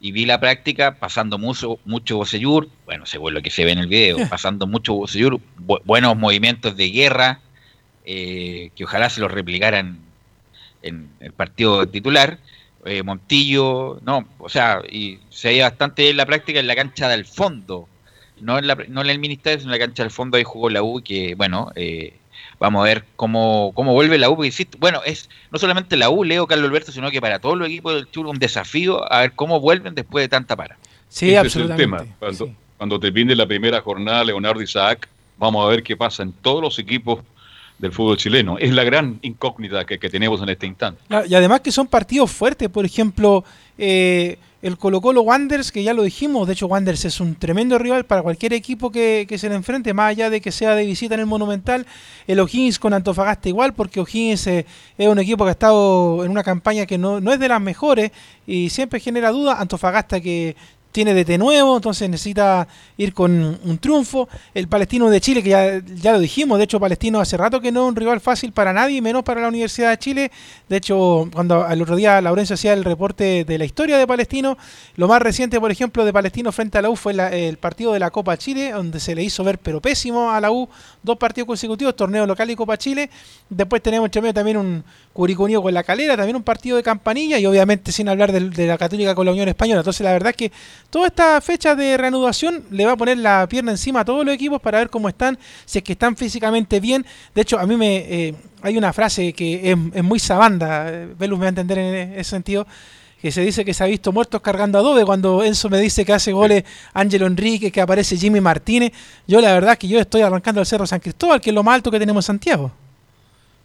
y vi la práctica pasando mucho, mucho Bocellur, bueno, según lo que se ve en el video, <laughs> pasando mucho Bocellur, bu- buenos movimientos de guerra, eh, que ojalá se los replicaran en el partido titular. eh, Montillo, no, o sea, y se veía bastante en la práctica en la cancha del fondo, no en, la, no en el ministerio, sino en la cancha del fondo, ahí jugó la U, que bueno, eh, vamos a ver cómo, cómo vuelve la U, porque bueno, es no solamente la U, Leo, Carlos Alberto, sino que para todos los equipos del Chur un desafío a ver cómo vuelven después de tanta para. Sí, Ese es el absolutamente. tema. Cuando, cuando termine la primera jornada, Leonardo Isaac, vamos a ver qué pasa en todos los equipos del fútbol chileno. Es la gran incógnita que, que tenemos en este instante. Y además que son partidos fuertes, por ejemplo, eh, el Colo Colo Wanderers, que ya lo dijimos, de hecho Wanderers es un tremendo rival para cualquier equipo que, que se le enfrente, más allá de que sea de visita en el Monumental, el O'Higgins con Antofagasta igual, porque O'Higgins eh, es un equipo que ha estado en una campaña que no, no es de las mejores y siempre genera dudas, Antofagasta que tiene DT nuevo, entonces necesita ir con un triunfo. El Palestino de Chile, que ya, ya lo dijimos, de hecho Palestino hace rato que no es un rival fácil para nadie, menos para la Universidad de Chile. De hecho, cuando al otro día Laurencio hacía el reporte de la historia de Palestino, lo más reciente, por ejemplo, de Palestino frente a la U fue el partido de la Copa Chile, donde se le hizo ver pero pésimo a la U, dos partidos consecutivos, torneo local y Copa Chile. Después tenemos también un Curicunio con la Calera, también un partido de campanilla y obviamente sin hablar de, la Católica con la Unión Española. Entonces la verdad es que toda esta fecha de reanudación le va a poner la pierna encima a todos los equipos para ver cómo están, si es que están físicamente bien. De hecho, a mí me eh, hay una frase que es, es muy sabanda, eh, Velus me va a entender en ese sentido, que se dice que se ha visto muertos cargando adobe cuando Enzo me dice que hace goles Ángelo Enrique, que aparece Jimmy Martínez. Yo la verdad es que yo estoy arrancando el Cerro San Cristóbal, que es lo más alto que tenemos en Santiago.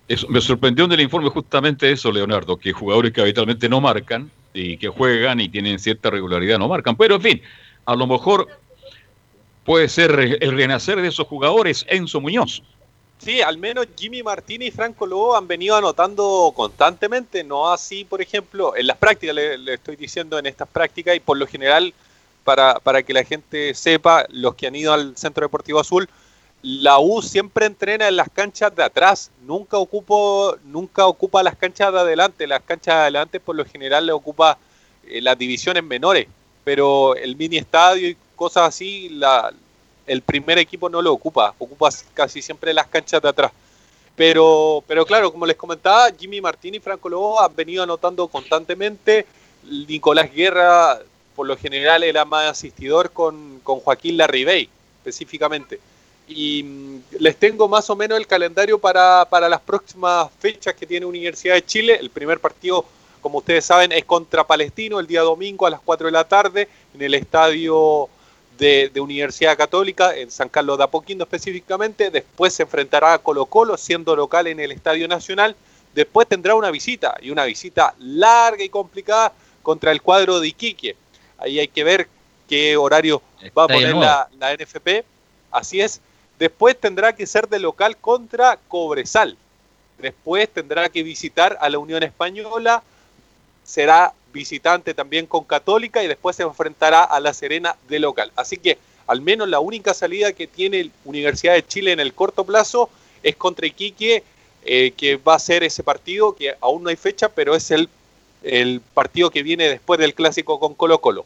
Eso, me sorprendió en el informe justamente eso, Leonardo, que jugadores que habitualmente no marcan y que juegan y tienen cierta regularidad no marcan. Pero en fin, a lo mejor puede ser el renacer de esos jugadores Enzo Muñoz. Sí, al menos Jimmy Martínez y Franco Lobo han venido anotando constantemente, no así, por ejemplo, en las prácticas, le, le estoy diciendo en estas prácticas y por lo general, para, para que la gente sepa, los que han ido al Centro Deportivo Azul, la U siempre entrena en las canchas de atrás, nunca, ocupo, nunca ocupa las canchas de adelante, las canchas de adelante por lo general le ocupa eh, las divisiones menores, pero el mini estadio y cosas así, el primer equipo no lo ocupa, ocupa casi siempre las canchas de atrás. Pero, pero claro, como les comentaba, Jimmy Martín y Franco Lobo han venido anotando constantemente. Nicolás Guerra, por lo general, era más asistidor con, con Joaquín Larribey, específicamente. Y mm, les tengo más o menos el calendario para, para las próximas fechas que tiene Universidad de Chile. El primer partido, como ustedes saben, es contra Palestino el día domingo a las 4 de la tarde en el estadio de, de, Universidad Católica, en San Carlos de Apoquindo específicamente. Después se enfrentará a Colo Colo, siendo local en el Estadio Nacional. Después tendrá una visita, y una visita larga y complicada contra el cuadro de Iquique. Ahí hay que ver qué horario va a poner la, la NFP. Así es. Después tendrá que ser de local contra Cobresal. Después tendrá que visitar a la Unión Española. Será visitante también con Católica y después se enfrentará a La Serena de local. Así que al menos la única salida que tiene Universidad de Chile en el corto plazo es contra Iquique, eh, que va a ser ese partido que aún no hay fecha, pero es el, el partido que viene después del clásico con Colo Colo.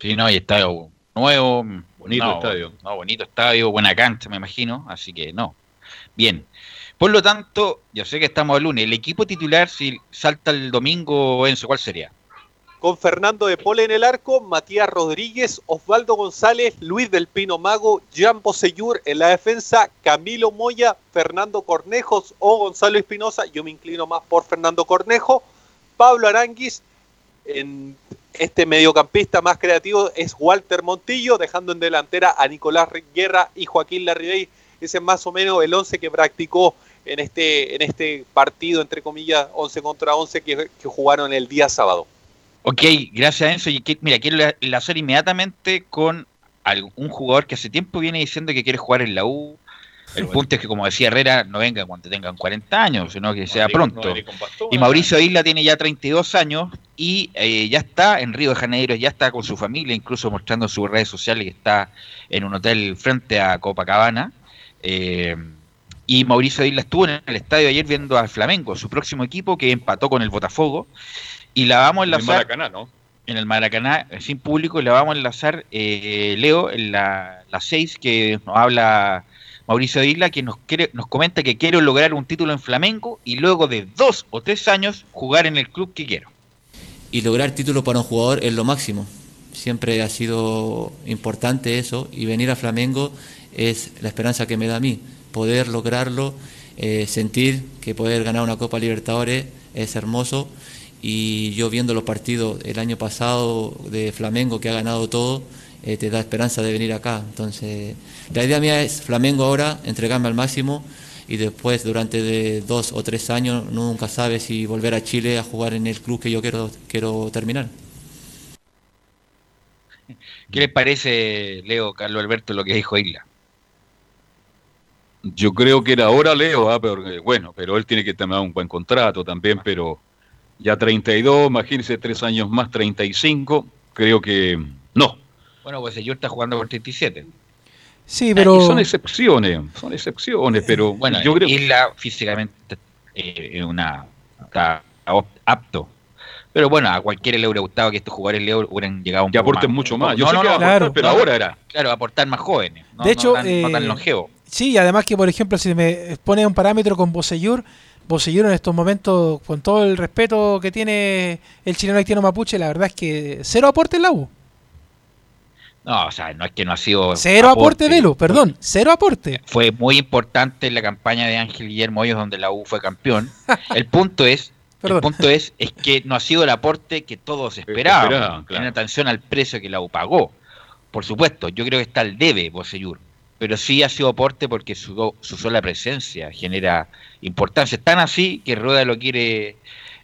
Sí, no, y estadio nuevo, bonito no, estadio. No, bonito estadio, buena cancha, me imagino, así que no. Bien. Por lo tanto, yo sé que estamos el lunes. El equipo titular, si salta el domingo, Enzo, ¿cuál sería? con Fernando de Pole en el arco, Matías Rodríguez, Osvaldo González, Luis del Pino Mago, Jean Poseyur en la defensa, Camilo Moya, Fernando Cornejos o Gonzalo Espinosa, yo me inclino más por Fernando Cornejo, Pablo Aranguis, en este mediocampista más creativo es Walter Montillo, dejando en delantera a Nicolás Guerra y Joaquín Larribey, ese es más o menos el 11 que practicó en este, en este partido, entre comillas, 11 contra 11 que, jugaron el día sábado. Ok, gracias Enzo. Y mira, quiero enlazar inmediatamente con un jugador que hace tiempo viene diciendo que quiere jugar en la U. El punto es que, como decía Herrera, no venga cuando tengan 40 años, sino que sea pronto. Y Mauricio Isla tiene ya 32 años y eh, ya está en Río de Janeiro, ya está con su familia, incluso mostrando en sus redes sociales que está en un hotel frente a Copacabana. Eh, y Mauricio Isla estuvo en el estadio ayer viendo al Flamengo, su próximo equipo, que empató con el Botafogo. Y la vamos a enlazar. En el Maracaná, ¿no? En el Maracaná, sin público, y la vamos a enlazar, eh, Leo, en la 6, que nos habla Mauricio Isla, que nos, quiere, nos comenta que quiero lograr un título en Flamengo y luego de dos o tres años jugar en el club que quiero. Y lograr título para un jugador es lo máximo. Siempre ha sido importante eso, y venir a Flamengo es la esperanza que me da a mí. Poder lograrlo, eh, sentir que poder ganar una Copa Libertadores es hermoso y yo viendo los partidos el año pasado de Flamengo que ha ganado todo, eh, te da esperanza de venir acá. Entonces, la idea mía es Flamengo ahora, entregarme al máximo y después durante de dos o tres años nunca sabes si volver a Chile a jugar en el club que yo quiero, quiero terminar. <laughs> ¿Qué les parece, Leo, Carlos Alberto, lo que dijo Isla? Yo creo que era ahora Leo, ¿ah? pero, bueno, pero él tiene que tener un buen contrato también, pero ya 32, imagínense tres años más, 35, creo que No. Bueno, pues Bocellur está jugando por 37. Sí, Ah, pero. y son excepciones, son excepciones, pero Bueno, yo creo Isla físicamente eh, es una está apto. Pero bueno, a cualquiera le hubiera gustado que estos jugadores le hubieran llegado un Que poco aporten más. mucho más. Yo sé que aportar, pero ahora era. Claro, aportar más jóvenes. no- de no hecho, tan- no tan eh, longevo. sí, y además que, por ejemplo, si me pone un parámetro con Bocellur, Bocellur en estos momentos, con todo el respeto que tiene el chileno haitiano mapuche, la verdad es que cero aporte en la U. No, o sea, no es que no ha sido. Cero aporte, Velo, perdón, cero aporte. Fue muy importante en la campaña de Ángel Guillermo Hoyos, donde la U fue campeón. <laughs> El punto es. El punto es, es que no ha sido el aporte que todos esperaban, Esperaban, claro. en atención al precio que la U pagó. Por supuesto, yo creo que está al debe Bocellur, pero sí ha sido aporte porque su, su sola presencia genera importancia. Tan así que Rueda lo quiere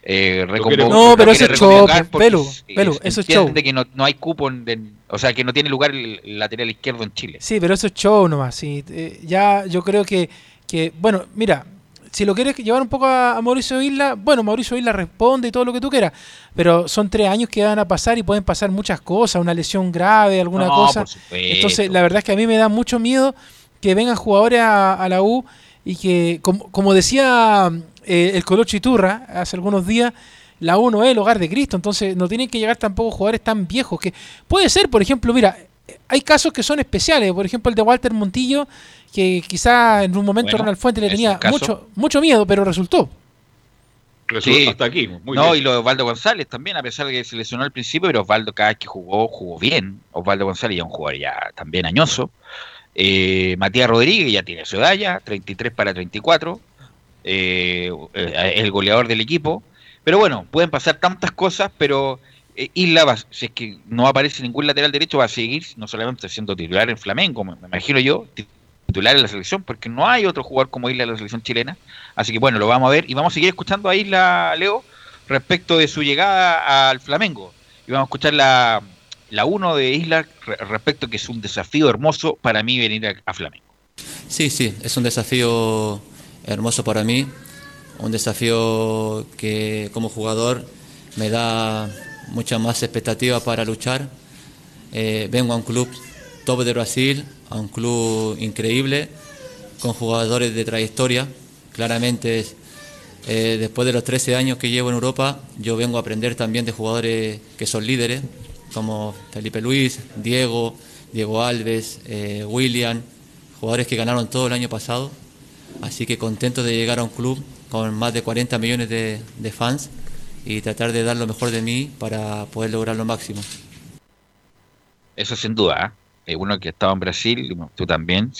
eh, No, pero ese es show, Pelu, Pelu, eso es show. que no, no hay cupo, en- en- o sea, que no tiene lugar el, el lateral izquierdo en Chile. Sí, pero eso es show nomás. Sí. Eh, ya yo creo que, que, bueno, mira, si lo quieres llevar un poco a, a Mauricio Isla, bueno, Mauricio Isla responde y todo lo que tú quieras, pero son tres años que van a pasar y pueden pasar muchas cosas, una lesión grave, alguna No, cosa. Entonces, la verdad es que a mí me da mucho miedo que vengan jugadores a, a la U y que, como, como decía eh, el Colocho Iturra hace algunos días, la U no es el hogar de Cristo, entonces no tienen que llegar tampoco jugadores tan viejos que puede ser, por ejemplo, mira, hay casos que son especiales, por ejemplo el de Walter Montillo, que quizá en un momento Bueno, Ronald Fuentes le tenía mucho, mucho miedo, pero resultó. Resulta Sí. hasta aquí. Muy no, bien. y lo de Osvaldo González también, a pesar de que se lesionó al principio, pero Osvaldo cada vez que jugó, jugó bien. Osvaldo González ya es un jugador ya también añoso. Eh, Matías Rodríguez ya tiene su edad ya, 33 para 34. Eh, eh, el goleador del equipo. Pero bueno, pueden pasar tantas cosas, pero eh, Isla, va- si es que no aparece ningún lateral derecho, va a seguir no solamente siendo titular en Flamengo, me, me imagino yo, titular en la selección, porque no hay otro jugador como Isla en la selección chilena. Así que bueno, lo vamos a ver y vamos a seguir escuchando a Isla, Leo, respecto de su llegada al Flamengo. Y vamos a escuchar la, la uno de Isla re- respecto que es un desafío hermoso para mí venir a, a Flamengo. Sí, sí, es un desafío hermoso para mí, un desafío que como jugador me da mucha más expectativa para luchar. Eh, vengo a un club top de Brasil, a un club increíble, con jugadores de trayectoria. Claramente, eh, después de los 13 años que llevo en Europa, yo vengo a aprender también de jugadores que son líderes, como Felipe Luis, Diego, Diego Alves, eh, William, jugadores que ganaron todo el año pasado. Así que contento de llegar a un club con más de 40 millones de, de fans y tratar de dar lo mejor de mí para poder lograr lo máximo. Eso sin duda. ¿eh? Eh, uno que estaba en Brasil, tú también.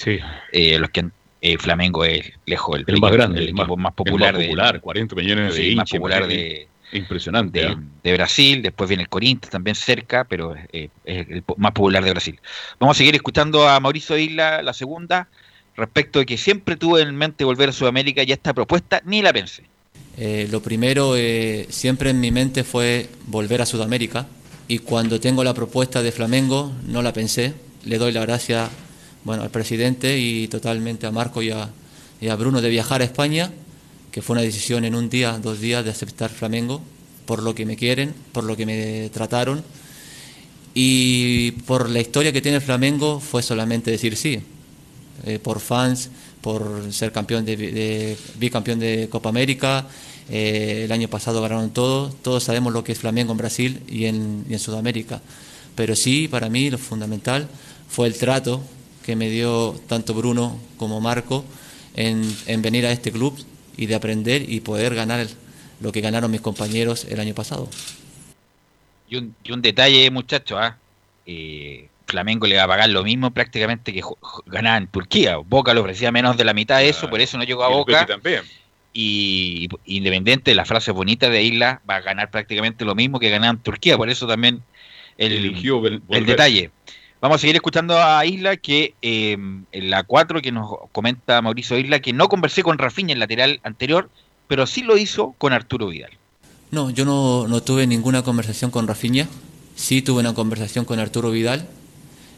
Eh, los que eh, Flamengo es lejos el, El más grande, el el más- equipo más el más popular, de- popular, 40 millones de sí, más popular de, Impresionante. de, ¿eh? de Brasil, después viene el Corinthians también cerca, pero eh, es el más popular de Brasil. Vamos a seguir escuchando a Mauricio Isla, la segunda, respecto de que siempre tuve en mente volver a Sudamérica y esta propuesta ni la pensé. Eh, lo primero eh, siempre en mi mente fue volver a Sudamérica y cuando tengo la propuesta de Flamengo no la pensé. Le doy la gracia bueno, al presidente y totalmente a Marco y a, y a Bruno de viajar a España, que fue una decisión en un día, dos días de aceptar Flamengo por lo que me quieren, por lo que me trataron y por la historia que tiene Flamengo fue solamente decir sí. Eh, por fans, por ser campeón de, bicampeón de Copa América, eh, el año pasado ganaron todo, todos sabemos lo que es Flamengo en Brasil y en, y en Sudamérica. Pero sí, para mí lo fundamental fue el trato que me dio tanto Bruno como Marco en, en venir a este club y de aprender y poder ganar lo que ganaron mis compañeros el año pasado. Y un, y un detalle, muchachos, ¿ah? Eh, Flamengo le va a pagar lo mismo prácticamente que ganaba en Turquía. Boca le ofrecía menos de la mitad de eso, por eso no llegó a Boca. También. Y independiente de la frase bonita de Isla, va a ganar prácticamente lo mismo que ganaba en Turquía. Por eso también el, el detalle. Vamos a seguir escuchando a Isla, que eh, en la 4 que nos comenta Mauricio Isla, que no conversé con Rafinha, el lateral anterior, pero sí lo hizo con Arturo Vidal. No, yo no, no tuve ninguna conversación con Rafinha, sí tuve una conversación con Arturo Vidal.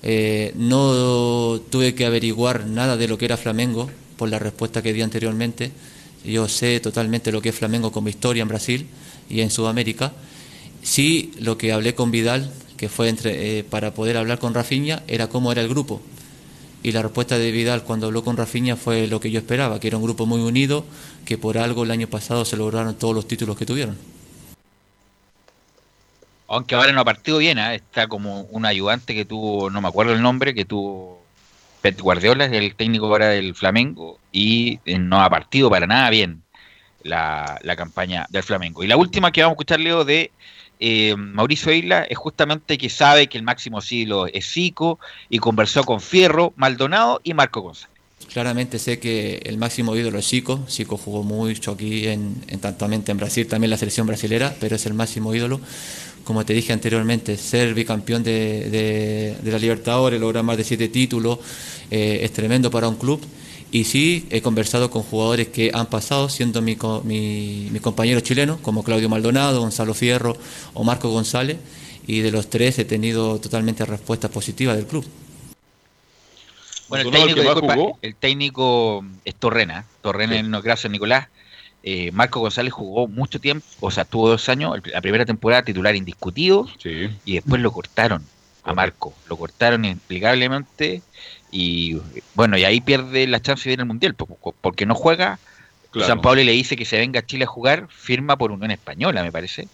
Eh, no tuve que averiguar nada de lo que era Flamengo por la respuesta que di anteriormente. Yo sé totalmente lo que es Flamengo como historia en Brasil y en Sudamérica. Sí, lo que hablé con Vidal, que fue entre, eh, para poder hablar con Rafinha, era cómo era el grupo. Y la respuesta de Vidal cuando habló con Rafinha fue lo que yo esperaba, que era un grupo muy unido, que por algo el año pasado se lograron todos los títulos que tuvieron. Aunque ahora no ha partido bien, ¿ah? está como un ayudante que tuvo, no me acuerdo el nombre, que tuvo Pep Guardiola, el técnico ahora del Flamengo, y eh, no ha partido para nada bien la, la campaña del Flamengo. Y la última que vamos a escuchar, Leo, de eh, Mauricio Isla, es justamente que sabe que el máximo siglo es Zico y conversó con Fierro, Maldonado y Marco González. Claramente sé que el máximo ídolo es Chico. Chico jugó mucho aquí, en, en tantamente en Brasil, también la selección brasilera, pero es el máximo ídolo. Como te dije anteriormente, ser bicampeón de, de, la Libertadores, lograr más de siete títulos, eh, es tremendo para un club. Y sí, he conversado con jugadores que han pasado siendo mi, mi, mis compañeros chilenos, como Claudio Maldonado, Gonzalo Fierro o Marco González, y de los tres he tenido totalmente respuestas positivas del club. Bueno, el el técnico, disculpa, el técnico es Torrena, Torrena en no gracias Nicolás. Eh, Marco González jugó mucho tiempo, o sea, tuvo dos años, el- la primera temporada titular indiscutido, y después lo cortaron a Marco, lo cortaron inexplicablemente, y bueno, y ahí pierde la chance de ir al Mundial, po- po- porque no juega. Claro. San Pablo le dice que se venga a Chile a jugar, firma por Unión Española, me parece.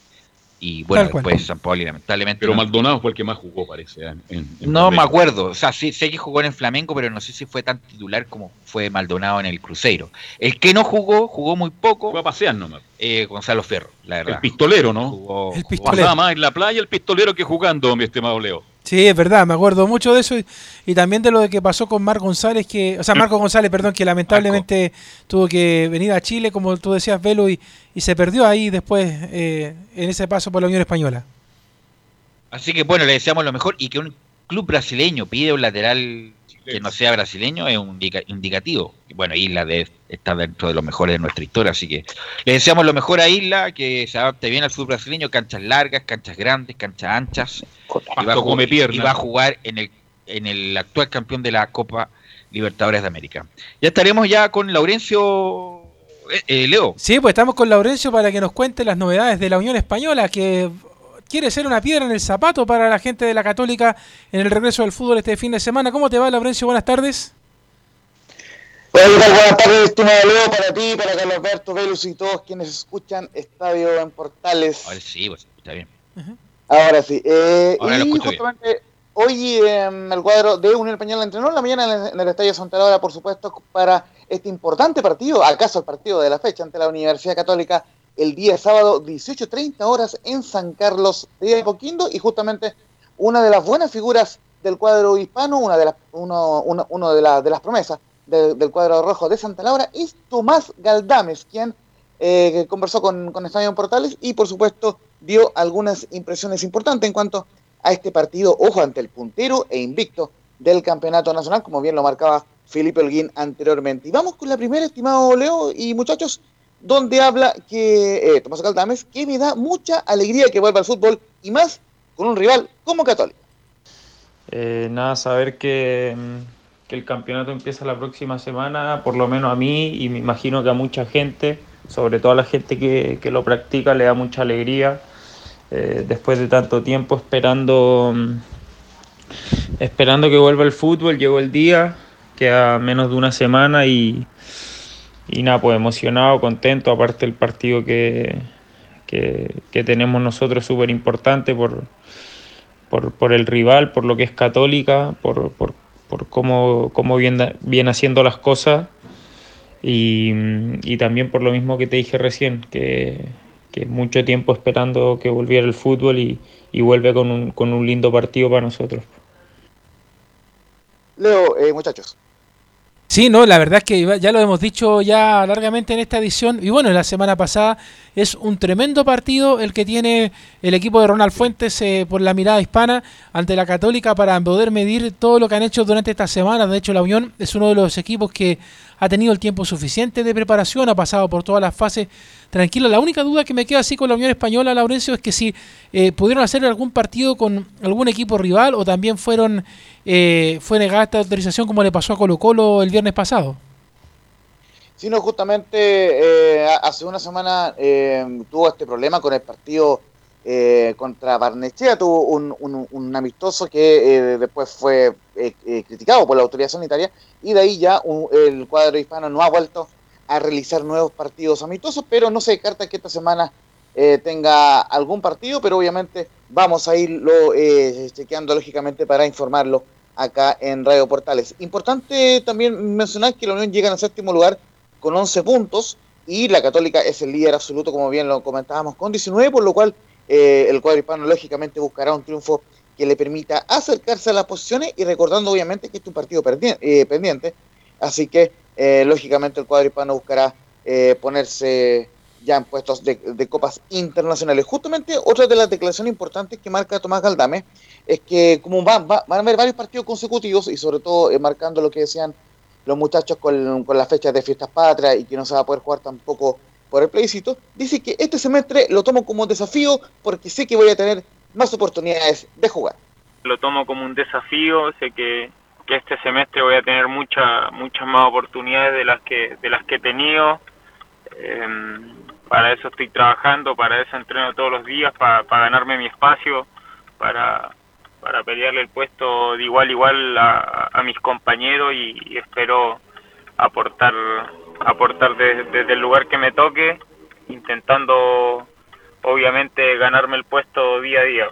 Y bueno, Tal cual. después San Pablo lamentablemente... Pero no- Maldonado fue el que más jugó, parece. ¿eh? En- en no me acuerdo, o sea, sí sé que jugó en el Flamengo, pero no sé si fue tan titular como fue Maldonado en el Cruzeiro. El que no jugó, jugó muy poco. Fue a pasear nomás. Eh, Gonzalo Ferro, la verdad. El pistolero, ¿no? Jugó- El jugó- pistolero. Pasaba más en la playa el pistolero que jugando, mi estimado Leo. Sí, es verdad, me acuerdo mucho de eso y, y también de lo de que pasó con Marco González, que, o sea, Marco González, perdón, que lamentablemente tuvo que venir a Chile, como tú decías, Velo, y, y se perdió ahí después eh, en ese paso por la Unión Española. Así que bueno, le deseamos lo mejor y que un club brasileño pide un lateral que no sea brasileño es un indica- indicativo. Bueno, Isla de, está dentro de los mejores de nuestra historia, así que le deseamos lo mejor a Isla, que se adapte bien al fútbol brasileño, canchas largas, canchas grandes, canchas anchas. Y va, a Pasto come jugar, pierna. y va a jugar en el, en el actual campeón de la Copa Libertadores de América. Ya estaremos ya con Laurencio eh, eh, Leo. Sí, pues estamos con Laurencio para que nos cuente las novedades de la Unión Española, que quiere ser una piedra en el zapato para la gente de la Católica en el regreso del fútbol este fin de semana. ¿Cómo te va, Laurencio? Buenas tardes. Hola, ¿qué tal? Buenas tardes, estimado Leo, para ti, para Carlos Alberto, Velus y todos quienes escuchan Estadio en Portales. Ahora sí, pues, está bien. Ahora sí. Eh, Ahora lo y bien. justamente hoy eh, el cuadro de Unión Española entrenó en la mañana en el, en el Estadio Santa Laura, por supuesto, para este importante partido, acaso el partido de la fecha ante la Universidad Católica, el día sábado, 18.30 horas en San Carlos de Apoquindo, y justamente una de las buenas figuras del cuadro hispano, una de las, uno, uno, uno de, de las promesas del, cuadro rojo de Santa Laura, es Tomás Galdames, quien eh, conversó con, con Estadio Portales y, por supuesto, dio algunas impresiones importantes en cuanto a este partido, ojo, ante el puntero e invicto del campeonato nacional, como bien lo marcaba Felipe Holguín anteriormente. Y vamos con la primera, estimado Leo y muchachos, donde habla que eh, Tomás Galdames, que me da mucha alegría que vuelva al fútbol y más con un rival como Católica. Eh, nada, saber que, mm, que el campeonato empieza la próxima semana, por lo menos a mí y me imagino que a mucha gente, sobre todo a la gente que, que lo practica, le da mucha alegría. Eh, después de tanto tiempo esperando, mm, esperando que vuelva el fútbol, llegó el día, queda menos de una semana y, y nada, pues emocionado, contento, aparte el partido que, que, tenemos nosotros súper importante por, por, por el rival, por lo que es católica, por, por, por cómo, cómo viene, viene haciendo las cosas y, y también por lo mismo que te dije recién, que, que mucho tiempo esperando que volviera el fútbol y, y vuelve con un, con un lindo partido para nosotros. Leo, eh, muchachos. Sí, no, la verdad es que ya lo hemos dicho ya largamente en esta edición y bueno, la semana pasada es un tremendo partido el que tiene el equipo de Ronald Fuentes eh, por la mirada hispana ante la Católica para poder medir todo lo que han hecho durante esta semana. De hecho, la Unión es uno de los equipos que ha tenido el tiempo suficiente de preparación, ha pasado por todas las fases tranquilo. La única duda que me queda así con la Unión Española, Laurencio, es que si eh, pudieron hacer algún partido con algún equipo rival o también fueron eh, fue negada esta autorización como le pasó a Colo Colo el viernes pasado. sino justamente eh, hace una semana eh, tuvo este problema con el partido eh, contra Barnechea, tuvo un, un- amistoso que eh, después fue eh, eh, criticado por la autoridad sanitaria y de ahí ya un- el cuadro hispano no ha vuelto a realizar nuevos partidos amistosos, pero no se descarta que esta semana eh, tenga algún partido, pero obviamente vamos a irlo eh, chequeando lógicamente para informarlo acá en Radio Portales. Importante también mencionar que la Unión llega en el séptimo lugar con 11 puntos y la Católica es el líder absoluto, como bien lo comentábamos, con 19, por lo cual eh, el cuadro hispano lógicamente buscará un triunfo que le permita acercarse a las posiciones y recordando obviamente que es un partido eh, pendiente, así que eh, lógicamente el cuadro hispano buscará eh, ponerse ya en puestos de, copas internacionales. Justamente otra de las declaraciones importantes que marca Tomás Galdame es que como van, va- van a haber varios partidos consecutivos y sobre todo marcando lo que decían los muchachos con, con las fechas de fiestas patrias y que no se va a poder jugar tampoco por el plebiscito, dice que este semestre lo tomo como desafío porque sé que voy a tener más oportunidades de jugar. lo tomo como un desafío, sé que, que este semestre voy a tener mucha, muchas más oportunidades de las que, de las que he tenido. Em, para eso estoy trabajando, para eso entreno todos los días, para, para ganarme mi espacio, para, para pelearle el puesto de igual igual a, a mis compañeros y espero aportar aportar de- desde el lugar que me toque, intentando obviamente ganarme el puesto día a día.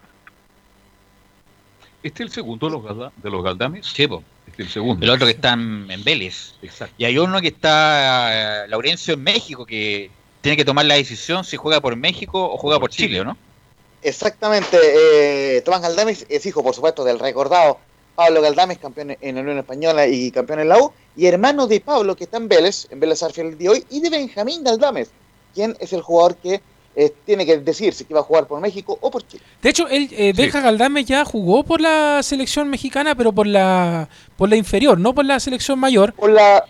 ¿Este es el segundo de los, Galda- de los Galdames? Sí, po. Este es el segundo. El otro que está en, Vélez. Exacto. Y hay uno que está, eh, Laurencio, en México, que tiene que tomar la decisión si juega por México o juega por Chile, ¿o ¿no? Exactamente, eh, Tomás Galdames es hijo, por supuesto, del recordado Pablo Galdames, campeón en la Unión Española y campeón en la U, y hermano de Pablo, que está en Vélez, en Vélez Arfield el día de hoy, y de Benjamín Galdames, quien es el jugador que eh, tiene que decir si va a jugar por México o por Chile. De hecho, él, eh, Benja Galdame ya jugó por la selección mexicana, pero por la por la inferior, no por la selección mayor. Por la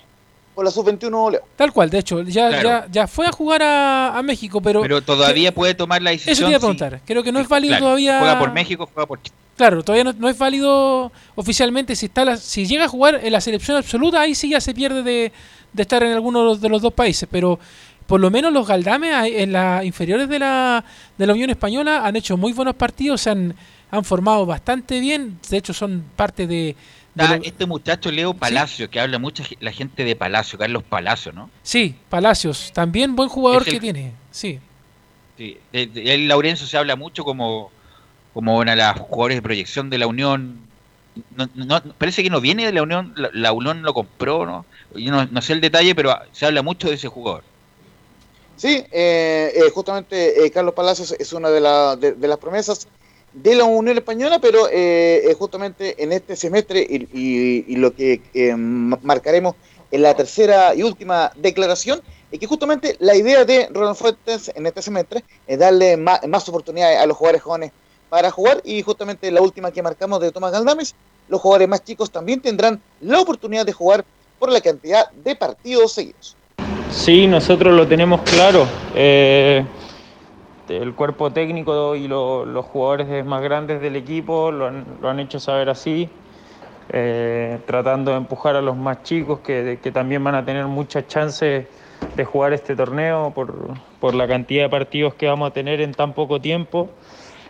por la sub-21 Leo. Tal cual, de hecho, ya, Claro. ya, ya fue a jugar a, a México, pero... Pero todavía puede tomar la decisión. Eso te iba a si- preguntar. Creo que no es válido claro, todavía... Juega por México, juega por Chile. Claro, todavía no, no es válido oficialmente si está la- si llega a jugar en la selección absoluta, ahí sí ya se pierde de, de estar en alguno de los, de los dos países, pero por lo menos los Galdames en las inferiores de la, de la Unión Española han hecho muy buenos partidos, se han, han formado bastante bien, de hecho son parte de... Está este muchacho Leo Palacio, que habla mucha la gente de Palacio, Carlos Palacio, ¿no? sí, Palacios, también buen jugador el- que tiene, sí. Sí, de, de él, Laurencio se habla mucho como, como una de las jugadores de proyección de la Unión. No, no- parece que no viene de la Unión, la, la Unión lo compró, ¿no? Yo no, no sé el detalle, pero se habla mucho de ese jugador. Sí, eh, eh, justamente eh, Carlos Palacios es una de, la- de- de las promesas de la Unión Española, pero eh, eh, justamente en este semestre y, lo que eh, ma- marcaremos en la tercera y última declaración es que justamente la idea de Ronald Fuentes en este semestre es darle más, oportunidades a los jugadores jóvenes para jugar y justamente la última que marcamos de Tomás Galdames, los jugadores más chicos también tendrán la oportunidad de jugar por la cantidad de partidos seguidos. Sí, nosotros lo tenemos claro. Eh, el cuerpo técnico y lo- los jugadores más grandes del equipo lo han, lo han hecho saber así, eh, tratando de empujar a los más chicos que, que también van a tener muchas chances de jugar este torneo por, por la cantidad de partidos que vamos a tener en tan poco tiempo.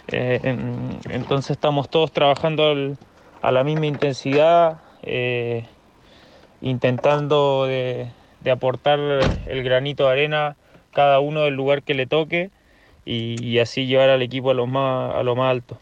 Eh, en- entonces estamos todos trabajando al- a la misma intensidad. eh, intentando de, de aportar el granito de arena cada uno del lugar que le toque y, y así llevar al equipo a lo más, a lo más alto.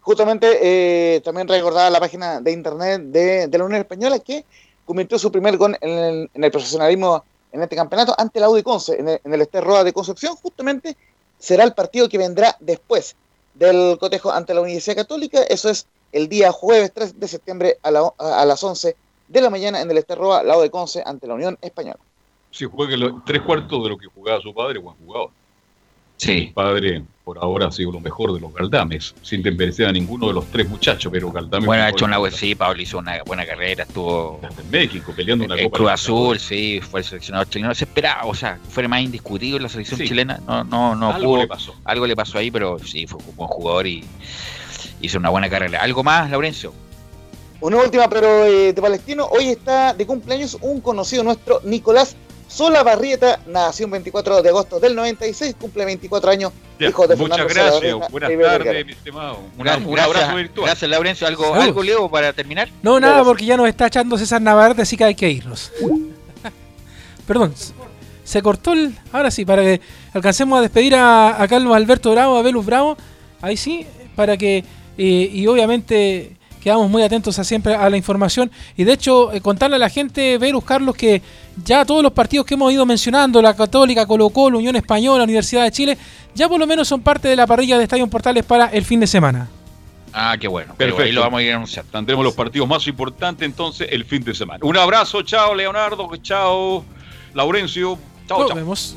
Justamente eh, también recordaba la página de internet de, la Unión Española que convirtió su primer gol en el, en el profesionalismo en este campeonato ante la U de Conce, en el, en de Concepción. Justamente será el partido que vendrá después del cotejo ante la Universidad Católica. Eso es el día jueves 3 de septiembre a, la- a las 11 de la mañana en el Esterroa, la U de Conce, ante la Unión Española. Si juega lo- tres cuartos de lo que jugaba su padre, buen jugador. Sí. Su padre, por ahora, ha sido lo mejor de los Galdames, sin desmerecer a ninguno de los tres muchachos, pero Galdames. Bueno, ha hecho una buena, sí, Pablo hizo una buena carrera, estuvo en México peleando una en Copa Cruz. Azul, sí, fue el seleccionador chileno. Se esperaba, o sea, fue más indiscutible la selección Sí. chilena. No, no, no Algo pudo- le pasó. Algo le pasó ahí, pero sí, fue un buen jugador y hizo una buena carrera. ¿Algo más, Laurencio? Una última, pero eh, de Palestino. Hoy está de cumpleaños un conocido nuestro, Nicolás Sola Barrieta nació un 24 de agosto del 96, cumple 24 años, Ya, hijo de muchas Fernando gracias. Buenas tardes, mi estimado. Un, gracias, abrazo virtual. Gracias, Laurencio. ¿Algo, algo Leo, para terminar? No, nada, porque ya nos está echando César Navarrete, así que hay que irnos. <laughs> Perdón, se- se cortó el. Ahora sí, para que alcancemos a despedir a, a Carlos Alberto Bravo, a Velus Bravo. Ahí sí, para que. eh, y obviamente quedamos muy atentos a siempre a la información. Y de hecho, eh, contarle a la gente, Velus Carlos, que ya todos los partidos que hemos ido mencionando, la Católica, Colo Colo, Unión Española, Universidad de Chile, ya por lo menos son parte de la parrilla de Estadio Portales para el fin de semana. Ah, qué bueno. Perfecto. Pero ahí lo vamos a ir anunciando. Tendremos los partidos más importantes entonces el fin de semana. Un abrazo, chao Leonardo, chao Laurencio, chao, Nos chao. vemos.